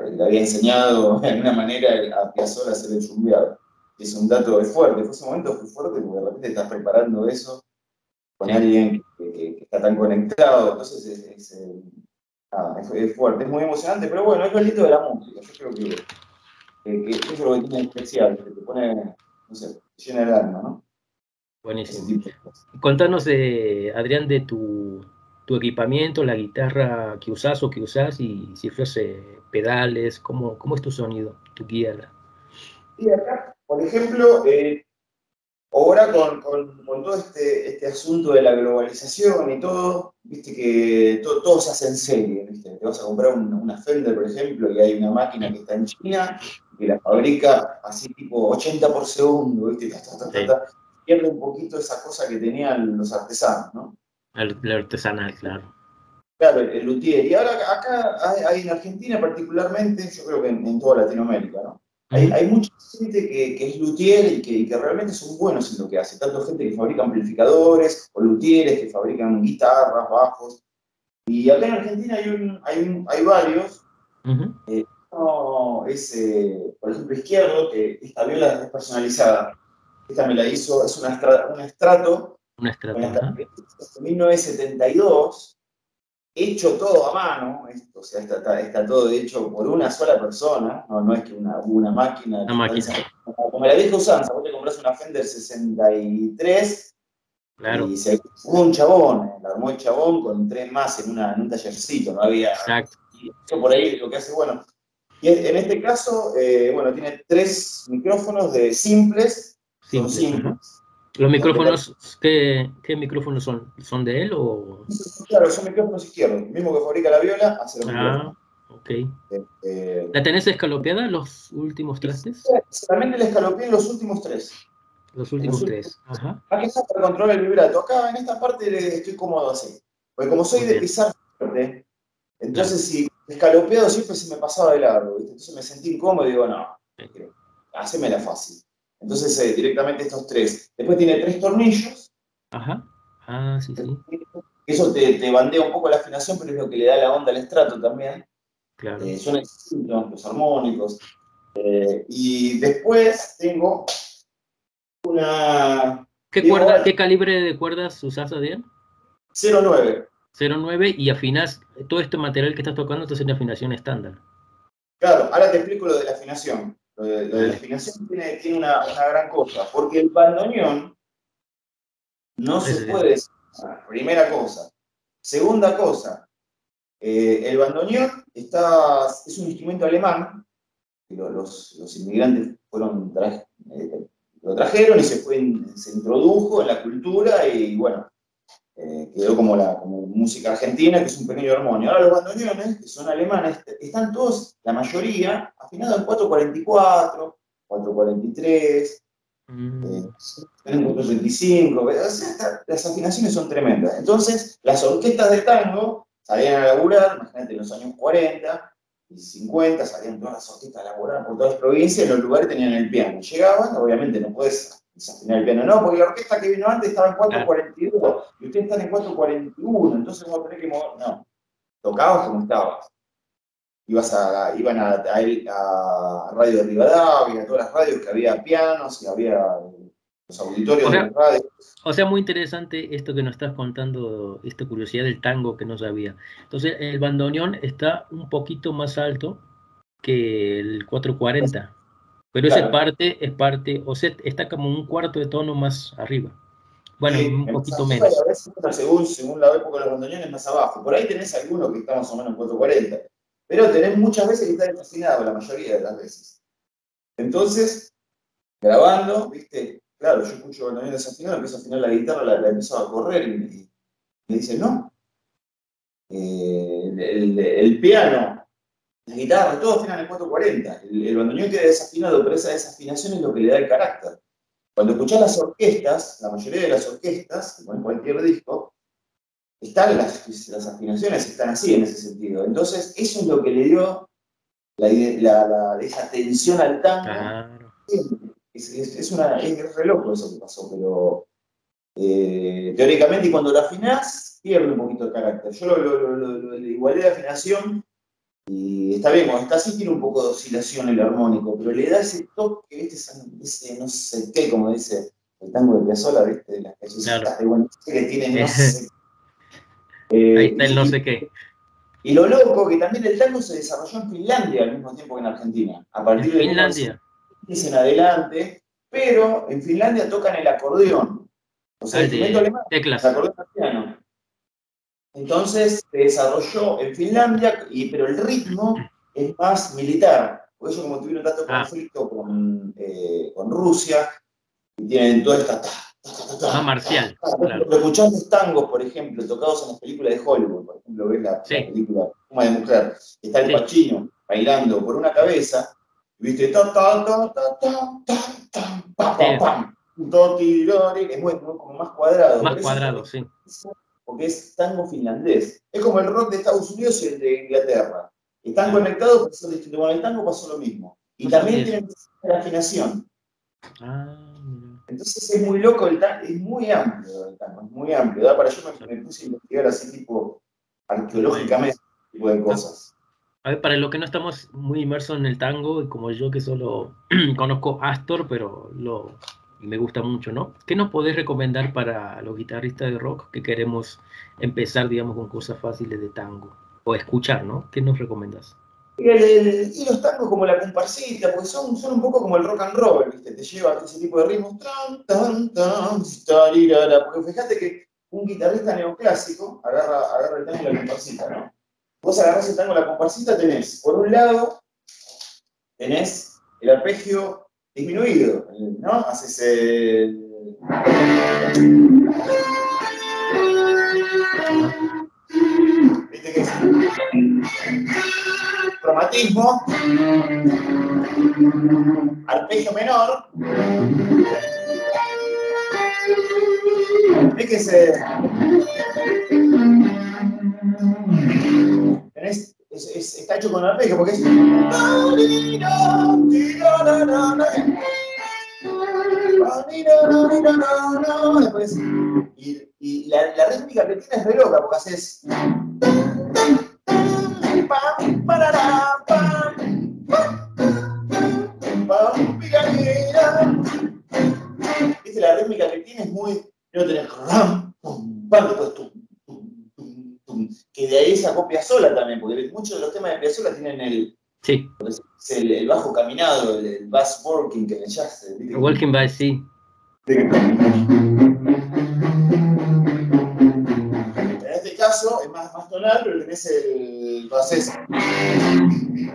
Speaker 2: le, había enseñado de alguna manera a Piazzolla a hacer el chumbeado. Es un dato fuerte, fue ese momento fue fuerte porque de repente estás preparando eso con alguien que, está tan conectado, entonces es, eh, es, fuerte, es muy emocionante, pero bueno, es lo lindo de la música, yo creo que, que, eso es lo que tiene especial, que te pone, no sé, llena el alma, ¿no?
Speaker 1: Buenísimo. Contanos, de, Adrián, de tu, tu, equipamiento, la guitarra que usás o que usás y si fuese pedales, ¿cómo, cómo es tu sonido, tu guía?
Speaker 2: Acá, por ejemplo, eh, ahora con, con, con, todo este, este asunto de la globalización y todo, viste que todo, se hace en serie, ¿viste? Te vas a comprar una Fender, por ejemplo, y hay una máquina que está en China que la fabrica así tipo 80 por segundo, ¿viste? pierde un poquito esa cosa que tenían los artesanos, ¿no?
Speaker 1: El, artesanal, claro.
Speaker 2: Claro, el, luthier. Y ahora acá hay, en Argentina particularmente, yo creo que en, toda Latinoamérica, ¿no? Hay, mucha gente que, es luthier y que, realmente son buenos en lo que hace. Tanto gente que fabrica amplificadores o luthieres que fabrican guitarras, bajos. Y acá en Argentina hay, hay, hay varios. Eh, uno es, eh, por ejemplo, Izquierdo, que esta viola es personalizada. Esta me la hizo, es una un estrato.
Speaker 1: Un estrato.
Speaker 2: De 1972, hecho todo a mano. Esto, o sea, está, está, todo hecho por una sola persona. No, no es que una, una máquina.
Speaker 1: Una máquina.
Speaker 2: Como la vieja usanza, vos te compras una Fender 63. Claro. Y se armó un chabón, la armó el chabón con tres más en, una, en un tallercito, no había.
Speaker 1: Exacto.
Speaker 2: Y por ahí lo que hace, bueno. Y en este caso, eh, bueno, tiene tres micrófonos de simples
Speaker 1: ¿Los micrófonos, ¿qué, ¿qué, micrófonos son? ¿Son de él o...?
Speaker 2: Claro, son micrófonos izquierdos. Mismo que fabrica la viola, hace los
Speaker 1: Ah, ok. Eh, ¿La tenés escalopeada los últimos trastes?
Speaker 2: Solamente la escalopeé en los últimos tres.
Speaker 1: Los últimos tres, ajá.
Speaker 2: Aquí está para controlar el vibrato. Acá en esta parte estoy cómodo así. Porque como soy de pisar fuerte, entonces si escalopeado siempre se me pasaba de largo. Entonces me sentí incómodo y digo, no, haceme la fácil. Entonces, eh, directamente estos tres. Después tiene tres tornillos.
Speaker 1: Ajá. Ah, sí, sí.
Speaker 2: Eso te, te, bandea un poco la afinación, pero es lo que le da la onda al estrato también.
Speaker 1: Claro.
Speaker 2: Eh, son los armónicos. Eh, y después tengo una.
Speaker 1: ¿Qué, cuerda, ¿Qué calibre de cuerdas usas, Adrián?
Speaker 2: 0,9.
Speaker 1: 0,9 y afinas todo este material que estás tocando, es una afinación estándar.
Speaker 2: Claro, ahora te explico lo de la afinación. La afinación tiene, tiene una, una, gran cosa, porque el bandoneón no se puede... Primera cosa. Segunda cosa, eh, el bandoneón está, es un instrumento alemán, que los, los, inmigrantes fueron eh, lo trajeron y se, fue, se introdujo en la cultura y bueno, eh, quedó como, la, como música argentina, que es un pequeño armonio. Ahora los bandoneones, que son alemanes, están todos, la mayoría, afinados en 444, 443, mm. eh, 425, las afinaciones son tremendas. Entonces, las orquestas de tango salían a laburar, imagínate, en los años 40 y 50, salían todas las orquestas a laburar por todas las provincias, en los lugares tenían el piano. Llegaban, obviamente no puedes desafinar el piano. No, porque la orquesta que vino antes estaba en 4.42 y ustedes están en 4.41, entonces vamos a tener que mover. No, tocabas como estabas. Ibas a, iban a, a, Radio de Rivadavia, a todas las radios que había pianos y había los auditorios o sea, de radio.
Speaker 1: O sea, muy interesante esto que nos estás contando, esta curiosidad del tango que no sabía. Entonces, el bandoneón está un poquito más alto que el 440. Pero esa parte es parte, o sea, está como un cuarto de tono más arriba. Bueno, un poquito menos.
Speaker 2: A veces, según, según la época de los bandoneones, más abajo. Por ahí tenés alguno que está más o menos en 440. Pero tenés muchas veces que está desafinado, la mayoría de las veces. Entonces, grabando, viste, claro, yo escucho bandoneón desafinado, empiezo a afinar la guitarra, la, la empiezo a correr y, me dice, no. Eh, el, el, piano las guitarras, todos afinan en 440. El, el bandoneón queda desafinado, pero esa desafinación es lo que le da el carácter. Cuando escuchás las orquestas, la mayoría de las orquestas, como en cualquier disco, están las, las afinaciones, están así en ese sentido. Entonces, eso es lo que le dio la, la, esa tensión al tango. Es, una, es re loco eso que pasó, pero eh, teóricamente y cuando lo afinás, pierde un poquito de carácter. Yo lo, lo, lo, igualé de afinación y está bien, cuando está así tiene un poco de oscilación el armónico, pero le da ese toque, ese, no sé qué, como dice el tango de Piazzolla, ¿viste? Las callecitas de Buenos que tiene no sé
Speaker 1: eh, Ahí está el no sé qué.
Speaker 2: Y lo loco que también el tango se desarrolló en Finlandia al mismo tiempo que en Argentina. A partir de
Speaker 1: Finlandia.
Speaker 2: en adelante, pero en Finlandia tocan el acordeón. O sea, el instrumento alemán, el acordeón. Entonces se desarrolló en Finlandia, pero el ritmo es más militar. Por eso, como tuvieron tanto conflicto con, Rusia, y tienen toda esta.
Speaker 1: Ta, ta, ta, marcial.
Speaker 2: Claro. Lo tangos, por ejemplo, tocados en las películas de Hollywood, por ejemplo, ves la, película Puma de Mujer, está el sí. pachino bailando por una cabeza, viste, ta, ta, ta, ta, ta, ta, ta, pam, pam, pam, es muy, muy, como más cuadrado.
Speaker 1: Más cuadrado, sí.
Speaker 2: Porque es tango finlandés. Es como el rock de Estados Unidos y el de Inglaterra. Están conectados, pero son distintos. Con el tango pasó lo mismo. Y también tienen la afinación. Ah. Entonces es muy loco, el tango, es muy amplio el tango, es muy amplio. ¿da? Para yo me, me, puse a investigar así tipo arqueológicamente, tipo de cosas.
Speaker 1: A ver, para los que no estamos muy inmersos en el tango, como yo que solo conozco Astor, pero lo, me gusta mucho, ¿no? ¿Qué nos podés recomendar para los guitarristas de rock que queremos empezar, digamos, con cosas fáciles de tango? O escuchar, ¿no? ¿Qué nos recomendas?
Speaker 2: y los tangos como la comparsita, pues son, son un poco como el rock and roll, ¿viste? Te lleva ese tipo de ritmos. porque fíjate que un guitarrista neoclásico agarra, agarra el tango y la comparsita, ¿no? Vos agarrás el tango y la comparsita, tenés, por un lado, tenés el arpegio disminuido, ¿no? Haces el... ¿Viste qué es? cromatismo, arpegio menor. Fíjese. Es, es, está hecho con arpegio porque es. Después, y, la, rítmica que tiene es re loca porque haces. Dice la rítmica que tiene es muy. No tenés que de ahí esa copia sola también, porque muchos de los temas de Piazzolla tienen el,
Speaker 1: sí.
Speaker 2: el, el, bajo caminado, el, bass working que en el jazz.
Speaker 1: El walking bass, sí.
Speaker 2: caso es más, más tonal, pero tenés el. lo haces.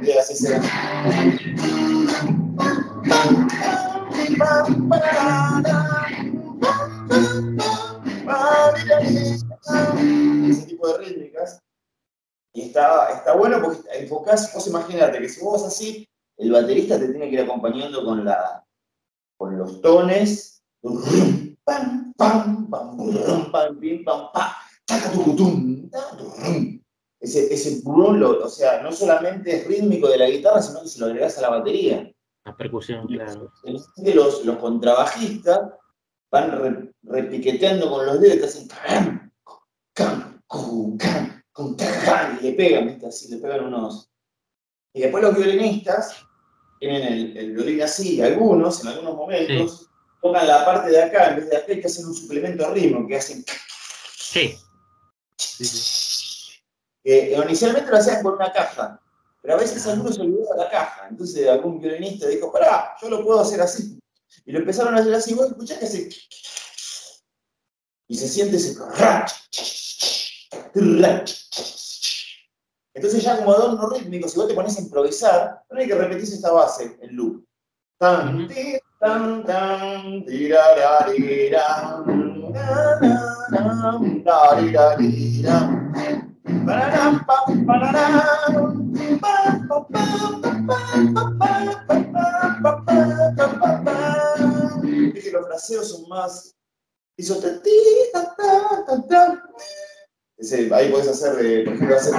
Speaker 2: Le haces el. Está, está bueno porque enfocás, vos imaginate que si vos vas así, el baterista te tiene que ir acompañando con, la, con los tones. Pam, pam, pam, pam, pam, pam, pam, ese, ese o sea, no solamente es rítmico de la guitarra, sino que se lo agregas a la batería.
Speaker 1: La percusión, claro.
Speaker 2: Los, los contrabajistas van repiqueteando con los dedos, hacen y le pegan, así, le pegan unos. Y después los violinistas tienen el, el violín así, algunos, en algunos momentos, tocan la parte de acá, en vez de acá hay que hacer un suplemento ritmo, que hacen.
Speaker 1: Sí.
Speaker 2: Eh, inicialmente lo hacían con una caja, pero a veces algunos se olvidaban la caja. Entonces algún violinista dijo, pará, yo lo puedo hacer así. Y lo empezaron a hacer así, vos escuchás que hace... Y se siente ese... Entonces ya como adorno rítmico, si vos te pones a improvisar, no hay que repetir esta base, el loop. Tan, tan, tan, que los fraseos son más. Ahí puedes hacer, eh, por ejemplo, hacer.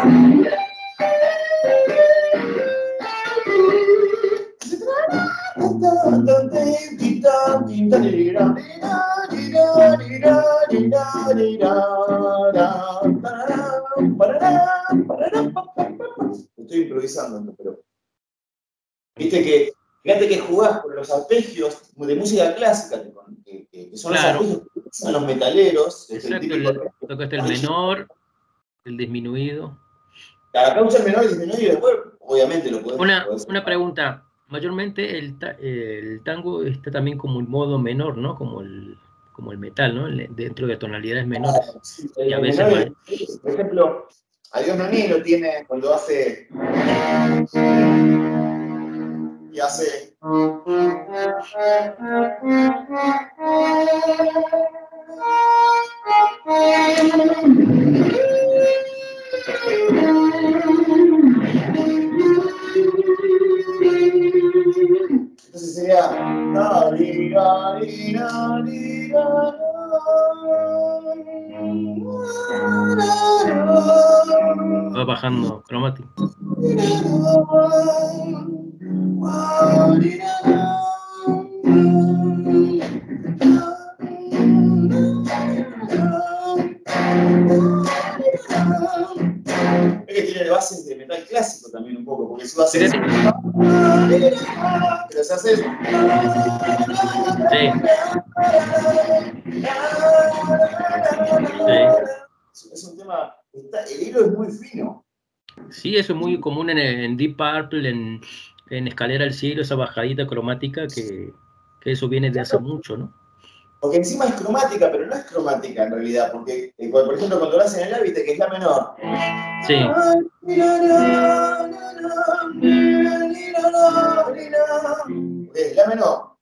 Speaker 2: Estoy improvisando, pero. Viste que, fíjate que jugás con los arpegios de música clásica, que, que, son los arpegios que usan los metaleros.
Speaker 1: Exacto, el, tocaste el menor, el disminuido.
Speaker 2: Acá usa el menor y el disminuido y después, obviamente, lo podemos.
Speaker 1: Una, una pregunta. Mayormente el, el tango está también como un modo menor, ¿no? Como el, como el metal, ¿no? Dentro de tonalidades menores.
Speaker 2: Ah, y a veces Por ejemplo, Adiós Noni lo tiene cuando hace. Y hace. Entonces sería.
Speaker 1: Va bajando cromático.
Speaker 2: Que tiene bases de metal clásico también un poco, porque su base. Sí. Pero se hace eso.
Speaker 1: Sí.
Speaker 2: Es un tema. el hilo es muy fino.
Speaker 1: Sí, eso es muy común en, Deep Purple, en, en, Escalera al Cielo, esa bajadita cromática que, que, eso viene de hace mucho, ¿no?
Speaker 2: Porque encima es cromática, pero no es cromática en realidad, porque, eh, por ejemplo, cuando lo hacen en el viste que es la menor.
Speaker 1: Sí.
Speaker 2: Es la menor,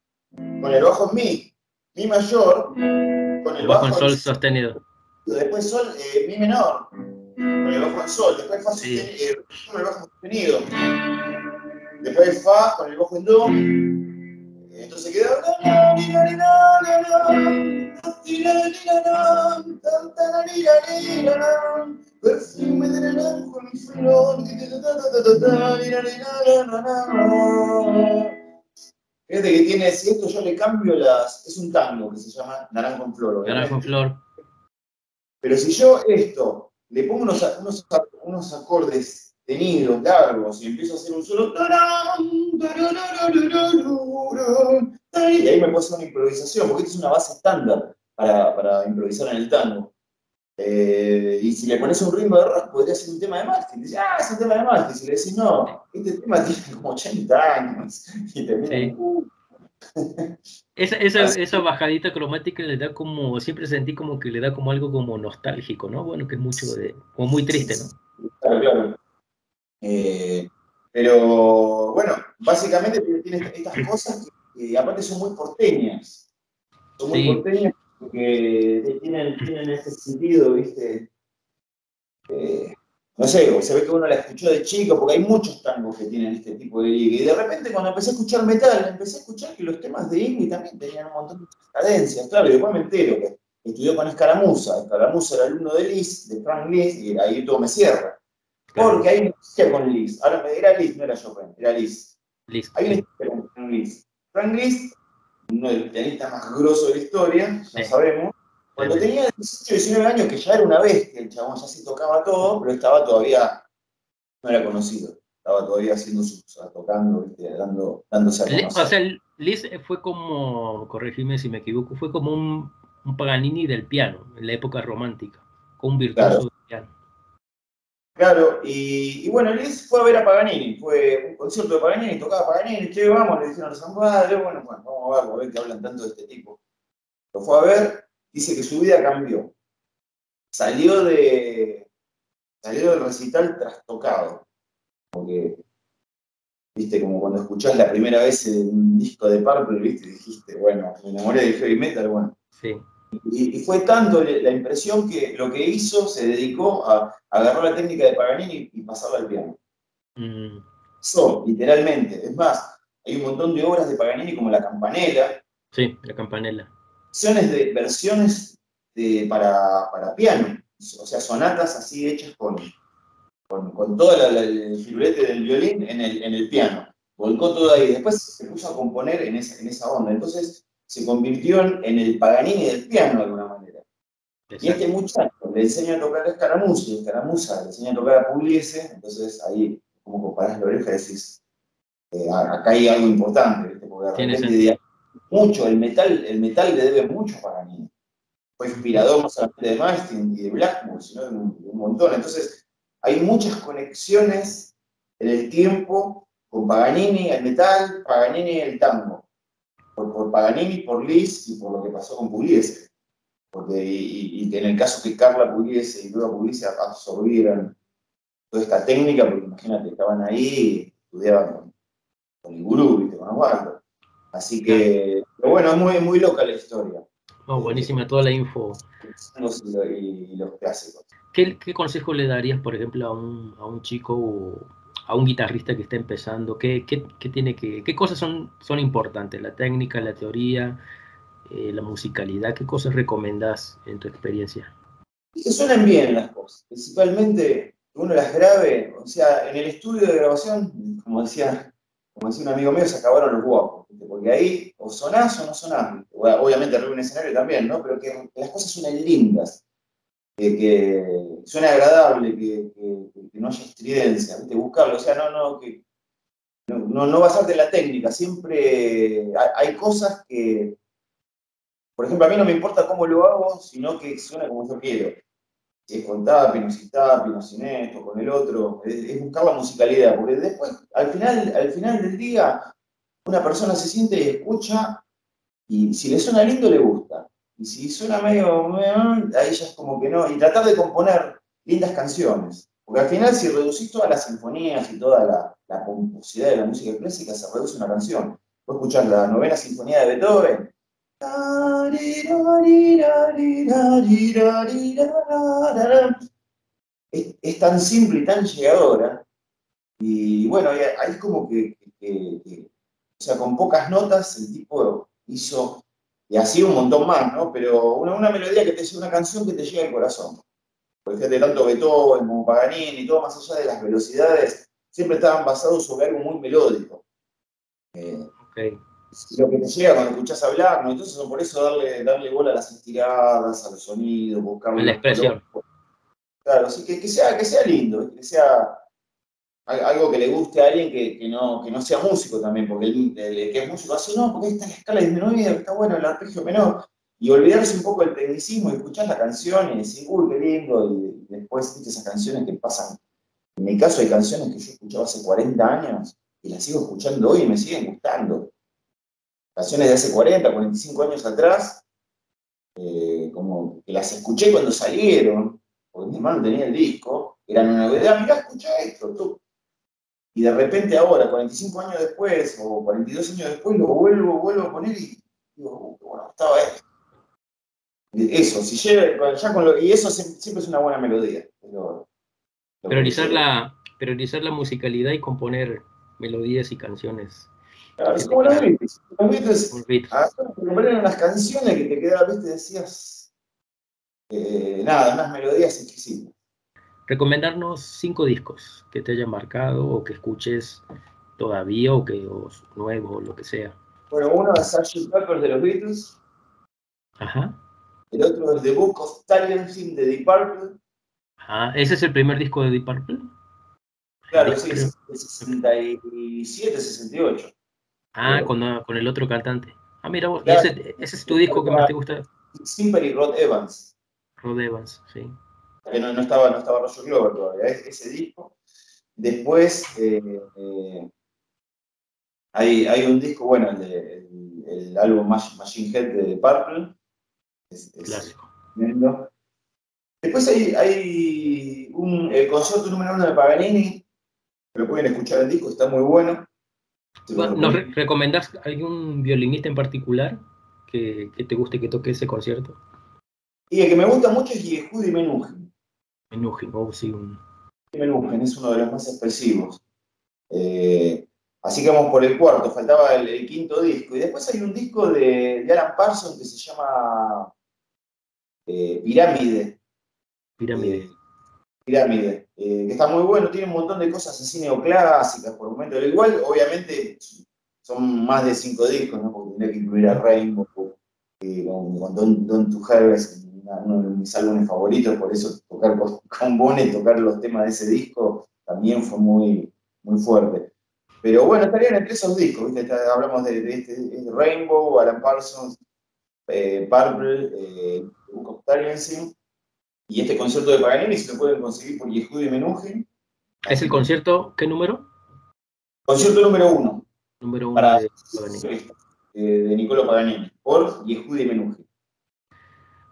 Speaker 2: con el bajo en Mi, Mi mayor, con el, bajo,
Speaker 1: en Sol sostenido.
Speaker 2: Después Sol, eh, Mi menor, con el bajo en Sol, después Fa sostenido, con el bajo sostenido, después Fa con el bajo en Do, entonces queda. Perfume de naranjo en flor. Fíjate que tiene, si esto yo le cambio las. Es un tango que se llama Naranjo en Flor.
Speaker 1: Naranjo en Flor.
Speaker 2: Pero si yo esto le pongo unos, unos, unos acordes tenidos, largos, y empiezo a hacer un solo. Y ahí me puedo hacer una improvisación, porque esto es una base estándar para, para improvisar en el tango. Eh, y si le pones un ritmo de rock, podría ser un tema de Martin. Dice, ah, es un tema de Martin. Si le decís, no, este tema tiene como 80 años. Y termina. Uh.
Speaker 1: esa, esa, esa, bajadita cromática le da como, siempre sentí como que le da como algo como nostálgico, ¿no? Bueno, que es mucho de, como muy triste, ¿no?
Speaker 2: Claro, claro. Eh, pero bueno, básicamente tiene estas cosas que, aparte son muy porteñas. Son muy porteñas porque tienen, tienen ese sentido, ¿viste? Eh, no sé, se ve que uno la escuchó de chico, porque hay muchos tangos que tienen este tipo de liga. Y de repente cuando empecé a escuchar metal, empecé a escuchar que los temas de Iggy también tenían un montón de cadencias. Claro, y después me entero que estudió con Escaramuza. Escaramuza era alumno de Liz, de Frank Liz, y ahí todo me cierra. Porque hay una historia con Liz. Ahora, era Liz, no era Chopin, era Liz.
Speaker 1: Liz.
Speaker 2: Hay una historia con Frank Liz. Frank Liz uno de los pianistas más grosos de la historia, ya sabemos. Cuando tenía 18, 19 años, que ya era una bestia, el chabón ya sí tocaba todo, pero estaba todavía, no era conocido, estaba todavía haciendo sus, tocando, Dando, dándose a conocer.
Speaker 1: O sea, Liz fue como, corregime si me equivoco, fue como un, un Paganini del piano, en la época romántica, con un virtuoso del piano.
Speaker 2: Claro, y, bueno, Liz fue a ver a Paganini, fue un concierto de Paganini, tocaba Paganini, che, vamos, le dijeron a los padres, bueno, bueno, vamos a verlo, a ver que hablan tanto de este tipo. Lo fue a ver, dice que su vida cambió. Salió de salió del recital trastocado, porque, viste, como cuando escuchás la primera vez un disco de Purple, viste, dijiste, bueno, me enamoré del heavy metal, bueno.
Speaker 1: Sí.
Speaker 2: Y, fue tanto la impresión que lo que hizo se dedicó a, agarrar la técnica de Paganini y pasarla al piano. Mm. Eso, literalmente. Es más, hay un montón de obras de Paganini como La Campanella.
Speaker 1: Sí, La Campanella.
Speaker 2: Versiones, de, versiones de, para, para piano. O sea, sonatas así hechas con, con, todo el firulete del violín en el, en el piano. volcó todo ahí. Después se puso a componer en esa, en esa onda. Entonces se convirtió en el Paganini del piano de alguna manera. Y este muchacho le enseña a tocar a Escaramuza y Escaramuza le enseña a tocar a Pugliese, entonces ahí como comparás la oreja y decís, eh, acá hay algo importante, porque de mucho, el metal, el metal le debe mucho a Paganini. Fue inspirador no solamente de Malmsteen y de Blackmore, sino de un, de un montón. Entonces, hay muchas conexiones en el tiempo con Paganini, el metal, Paganini, el tango. Por, Paganini, por Liz y por lo que pasó con Pugliese. Porque, y, en el caso que Carla Pugliese y luego Pugliese absorbieran toda esta técnica, porque imagínate, estaban ahí, estudiaban con, con el gurú, ¿viste? con Osvaldo. Así que, pero bueno, es muy, muy loca la historia.
Speaker 1: Oh, buenísima toda la info.
Speaker 2: Y los clásicos.
Speaker 1: ¿Qué, ¿Qué, consejo le darías, por ejemplo, a un, a un chico o a un guitarrista que está empezando? ¿Qué, qué, qué tiene que, qué cosas son, son importantes? ¿La técnica, la teoría, eh, la musicalidad? ¿Qué cosas recomendas en tu experiencia?
Speaker 2: Que suenen bien las cosas, principalmente uno las grabe, o sea, en el estudio de grabación, como decía, como decía un amigo mío, se acabaron los guapos, porque ahí o sonás o no sonás, obviamente arriba un escenario también, ¿no? Pero que, las cosas suenen lindas, que, que suene agradable, que, no haya estridencia, ¿viste? buscarlo, o sea, no, no, que no, no, basarte en la técnica, siempre hay, cosas que, por ejemplo, a mí no me importa cómo lo hago, sino que suene como yo quiero. Si es con tapi, no tapi, no sin esto, con el otro, es, buscar la musicalidad, porque después, al final, al final del día, una persona se siente y escucha, y si le suena lindo, le gusta. Y si suena medio, ahí ya es como que no. Y tratar de componer lindas canciones. Porque al final, si reducís todas las sinfonías y toda la, la pomposidad de la música clásica, se reduce una canción. Vos escuchás la novena sinfonía de Beethoven. Es, tan simple y tan llegadora. Y bueno, ahí es como que, o sea, con pocas notas el tipo hizo y así un montón más, ¿no? Pero una, melodía que te lleva, una canción que te llega al corazón. Porque fíjate, tanto Beethoven como Paganini y todo, más allá de las velocidades, siempre estaban basados sobre algo muy melódico. Eh, Lo que te llega cuando escuchas hablar, ¿no? Entonces, por eso darle, darle bola a las estiradas, a los sonidos, buscar
Speaker 1: la expresión.
Speaker 2: Claro, sí, que, que, sea, que sea lindo, que sea algo que le guste a alguien que, no, que no sea músico también, porque el, que es músico así, no, porque está la escala disminuida, está bueno el arpegio menor, y olvidarse un poco del tecnicismo escuchar la canción y decir, uy, qué lindo, y después esas canciones que pasan. En mi caso hay canciones que yo escuchaba hace 40 años y las sigo escuchando hoy y me siguen gustando. Canciones de hace 40, 45 años atrás, eh, como que las escuché cuando salieron, porque mi hermano tenía el disco, eran una novedad, mirá, escucha esto, tú y de repente ahora, 45 años después o 42 años después, lo vuelvo, vuelvo a poner y digo, bueno, estaba esto. Eso, si llega, ya con lo, y eso siempre es una buena melodía.
Speaker 1: priorizar, la, priorizar la musicalidad y componer melodías y canciones.
Speaker 2: Claro, es como los Beatles. Los Beatles, ah, componer unas canciones que te quedaban, viste, decías, eh, nada, unas melodías exquisitas
Speaker 1: recomendarnos cinco discos que te hayan marcado o que escuches todavía o que o nuevos o lo que sea.
Speaker 2: Bueno, uno es Sgt. Pepper de los Beatles.
Speaker 1: Ajá.
Speaker 2: El otro es The Book of Taliesin de Deep Purple.
Speaker 1: Ah, ¿ese es el primer disco de Deep Purple?
Speaker 2: Claro, sí, es de 67, 68.
Speaker 1: Ah, con, con, el otro cantante. Ah, mira, ese, ese, es tu disco que más te gusta.
Speaker 2: Simper y Rod Evans.
Speaker 1: Rod Evans, sí
Speaker 2: que no, estaba, no estaba Roger Glover todavía, ese disco. Después eh, eh, hay, hay, un disco, bueno, el, de, el, álbum Machine Head de Purple.
Speaker 1: Es, Clásico.
Speaker 2: Después hay, hay un, el concierto número uno de Paganini, lo pueden escuchar el disco, está muy bueno.
Speaker 1: ¿Nos recomendás algún violinista en particular que, que, te guste que toque ese concierto?
Speaker 2: Y el que me gusta mucho es Yehudi Menuhin.
Speaker 1: Menuhin, oh, sí, un...
Speaker 2: es uno de los más expresivos. Eh, así que vamos por el cuarto, faltaba el, quinto disco. Y después hay un disco de, Alan Parsons que se llama eh, Pirámide.
Speaker 1: Pirámide.
Speaker 2: Pirámide, eh, que está muy bueno, tiene un montón de cosas así neoclásicas por el momento. Igual, obviamente, son más de cinco discos, ¿no? Porque tendría que incluir a Rainbow, eh, con, Don, Don To Harvest, uno de mis álbumes favoritos, por eso tocar con, con tocar los temas de ese disco, también fue muy, muy fuerte. Pero bueno, estarían entre esos discos, ¿viste? hablamos de, este, Rainbow, Alan Parsons, eh, Purple, eh, Book of y este concierto de Paganini se lo pueden conseguir por Yehudi Menuhin.
Speaker 1: ¿Es el concierto qué número?
Speaker 2: Concierto número uno.
Speaker 1: Número uno
Speaker 2: para, de, eh, de Niccolo Paganini, por Yehudi Menuhin.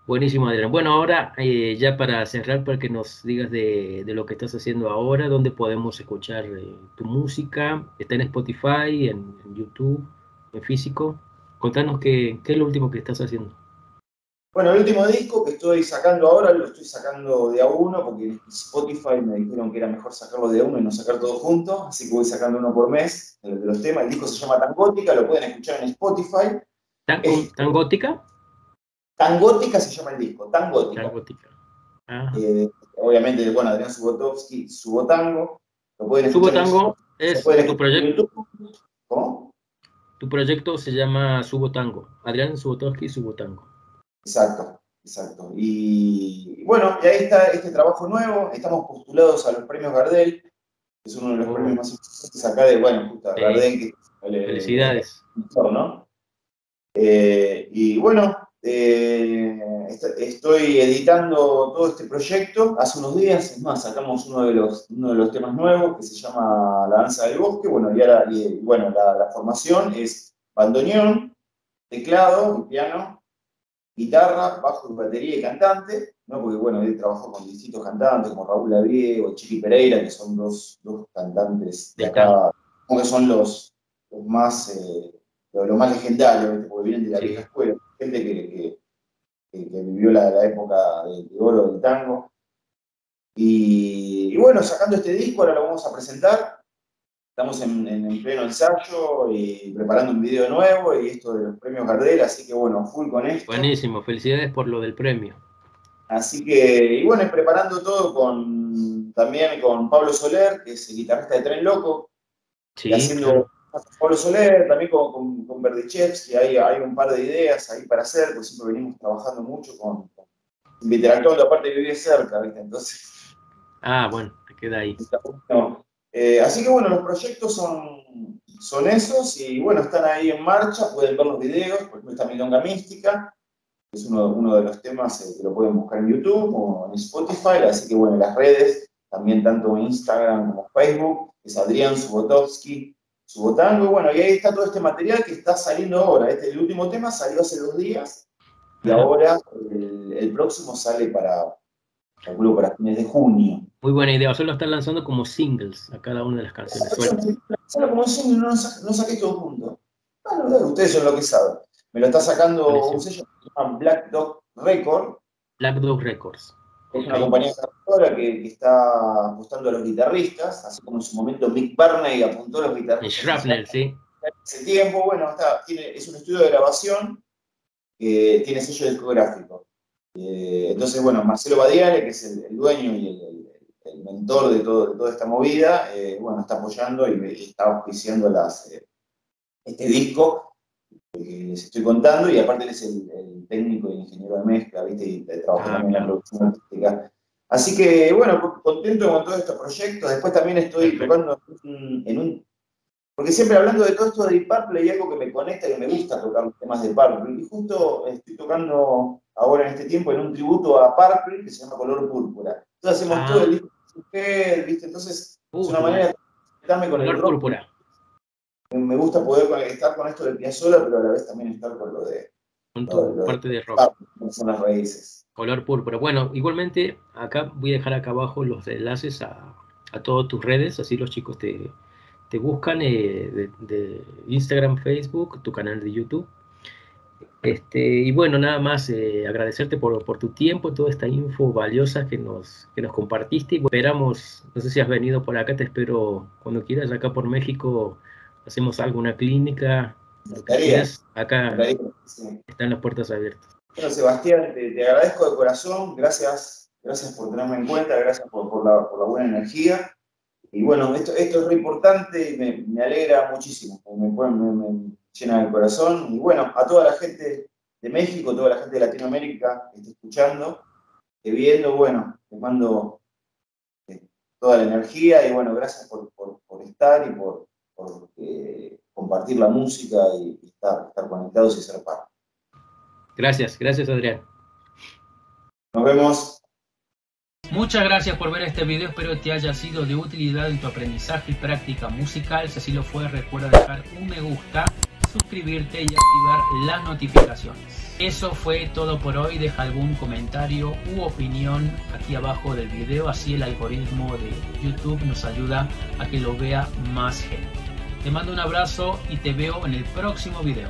Speaker 1: Buenísimo, Adrián. Bueno, ahora eh, ya para cerrar, para que nos digas de, lo que estás haciendo ahora, dónde podemos escuchar eh, tu música. Está en Spotify, en, YouTube, en físico. Contanos qué, qué, es lo último que estás haciendo.
Speaker 2: Bueno, el último disco que estoy sacando ahora lo estoy sacando de a uno, porque en Spotify me dijeron que era mejor sacarlo de a uno y no sacar todo junto, así que voy sacando uno por mes de, los temas. El disco se llama Tangótica, lo pueden escuchar en Spotify.
Speaker 1: ¿Tangótica?
Speaker 2: Tangótica se llama el disco, Tangótica.
Speaker 1: Tangótica.
Speaker 2: Eh, obviamente, bueno, Adrián Subotovsky, Subotango.
Speaker 1: Lo pueden Subotango es tu proyecto.
Speaker 2: ¿Cómo?
Speaker 1: Tu proyecto se llama Subotango. Adrián Subotovsky, Subotango.
Speaker 2: Exacto, exacto. Y bueno, y ahí está este trabajo nuevo. Estamos postulados a los premios Gardel, que es uno de los oh. premios más importantes acá de, bueno, justo Gardel. Que,
Speaker 1: Felicidades.
Speaker 2: ¿no? Eh, y bueno, eh, estoy editando todo este proyecto. Hace unos días, es más, sacamos uno de los, uno de los temas nuevos que se llama La Danza del Bosque. Bueno, y ahora, bueno, la, formación es bandoneón, teclado, piano, guitarra, bajo, batería y cantante, ¿no? porque bueno, he trabajado con distintos cantantes como Raúl Lavie o Chiqui Pereira, que son dos, dos cantantes de acá, como que son los, los más, eh, lo, más legendarios, porque vienen de la vieja escuela gente que, vivió la, época de, oro del tango. Y, bueno, sacando este disco, ahora lo vamos a presentar. Estamos en, pleno ensayo y preparando un video nuevo y esto de los premios Gardel, así que bueno, full con esto.
Speaker 1: Buenísimo, felicidades por lo del premio.
Speaker 2: Así que, y bueno, preparando todo con también con Pablo Soler, que es el guitarrista de Tren Loco,
Speaker 1: sí,
Speaker 2: haciendo Pablo Soler, también con, con, con Berdichevsky, hay, hay un par de ideas ahí para hacer, porque siempre venimos trabajando mucho con, interactuando, aparte vivir cerca, ¿viste? Entonces.
Speaker 1: Ah, bueno, te queda ahí.
Speaker 2: Eh, así que bueno, los proyectos son, son esos y bueno, están ahí en marcha, pueden ver los videos, por ejemplo está Milonga Mística, que es uno, uno de los temas eh, que lo pueden buscar en YouTube o en Spotify, así que bueno, en las redes, también tanto Instagram como Facebook, es Adrián Subotovsky, Subotango, bueno, y ahí está todo este material que está saliendo ahora. Este, el último tema salió hace dos días y ahora el, próximo sale para, calculo, para fines de junio.
Speaker 1: Muy buena idea, solo lo están lanzando como singles a cada una de las canciones.
Speaker 2: Solo como singles, no, no saqué todo junto. Bueno, ustedes son lo que saben. Me lo está sacando un sello que se llama Black Dog Record.
Speaker 1: Black Dog Records.
Speaker 2: Es una compañía que, que, está apostando a los guitarristas, así como en su momento Mick Barney apuntó a los guitarristas.
Speaker 1: Shrapnel, sí.
Speaker 2: Ese tiempo, bueno, está, tiene, es un estudio de grabación que tiene sello discográfico. Eh, entonces, bueno, Marcelo Badiale, que es el, dueño y el, mentor de, todo, de, toda esta movida, eh, bueno, está apoyando y, está auspiciando las, eh, este disco les estoy contando, y aparte él es el, técnico y ingeniero de mezcla, ¿viste? Y trabaja ah, también en la producción artística. Así que, bueno, contento con todos estos proyectos. Después también estoy tocando en un, Porque siempre hablando de todo esto de Purple hay algo que me conecta, que me gusta tocar los temas de Purple. Y justo estoy tocando ahora en este tiempo en un tributo a Purple que se llama Color Púrpura. Entonces hacemos ah. todo el disco de ¿viste? Entonces es una manera de conectarme con el rock. Púrpura me gusta poder estar con esto de Piazzolla, pero a la vez también estar con lo de...
Speaker 1: Con tu parte de, rock.
Speaker 2: son las raíces.
Speaker 1: Color púrpura. Bueno, igualmente acá voy a dejar acá abajo los enlaces a, a todas tus redes, así los chicos te, te buscan eh, de, Instagram, Facebook, tu canal de YouTube. Este, y bueno, nada más eh, agradecerte por, por, tu tiempo, toda esta info valiosa que nos, que nos compartiste. Y esperamos, no sé si has venido por acá, te espero cuando quieras acá por México hacemos alguna clínica, acá están las puertas abiertas.
Speaker 2: Bueno, Sebastián, te, agradezco de corazón, gracias gracias por tenerme en cuenta, gracias por, la, buena energía. Y bueno, esto, esto es re importante y me, alegra muchísimo, me, me, llena el corazón. Y bueno, a toda la gente de México, toda la gente de Latinoamérica que está escuchando, que viendo, bueno, les mando eh, toda la energía y bueno, gracias por, estar y por, eh, compartir la música y, estar, estar conectados y ser parte.
Speaker 3: Gracias, gracias Adrián.
Speaker 2: Nos vemos.
Speaker 1: Muchas gracias por ver este video, espero te haya sido de utilidad en tu aprendizaje y práctica musical. Si así lo fue, recuerda dejar un me gusta, suscribirte y activar las notificaciones. Eso fue todo por hoy, deja algún comentario u opinión aquí abajo del video, así el algoritmo de YouTube nos ayuda a que lo vea más gente. Te mando un abrazo y te veo en el próximo video.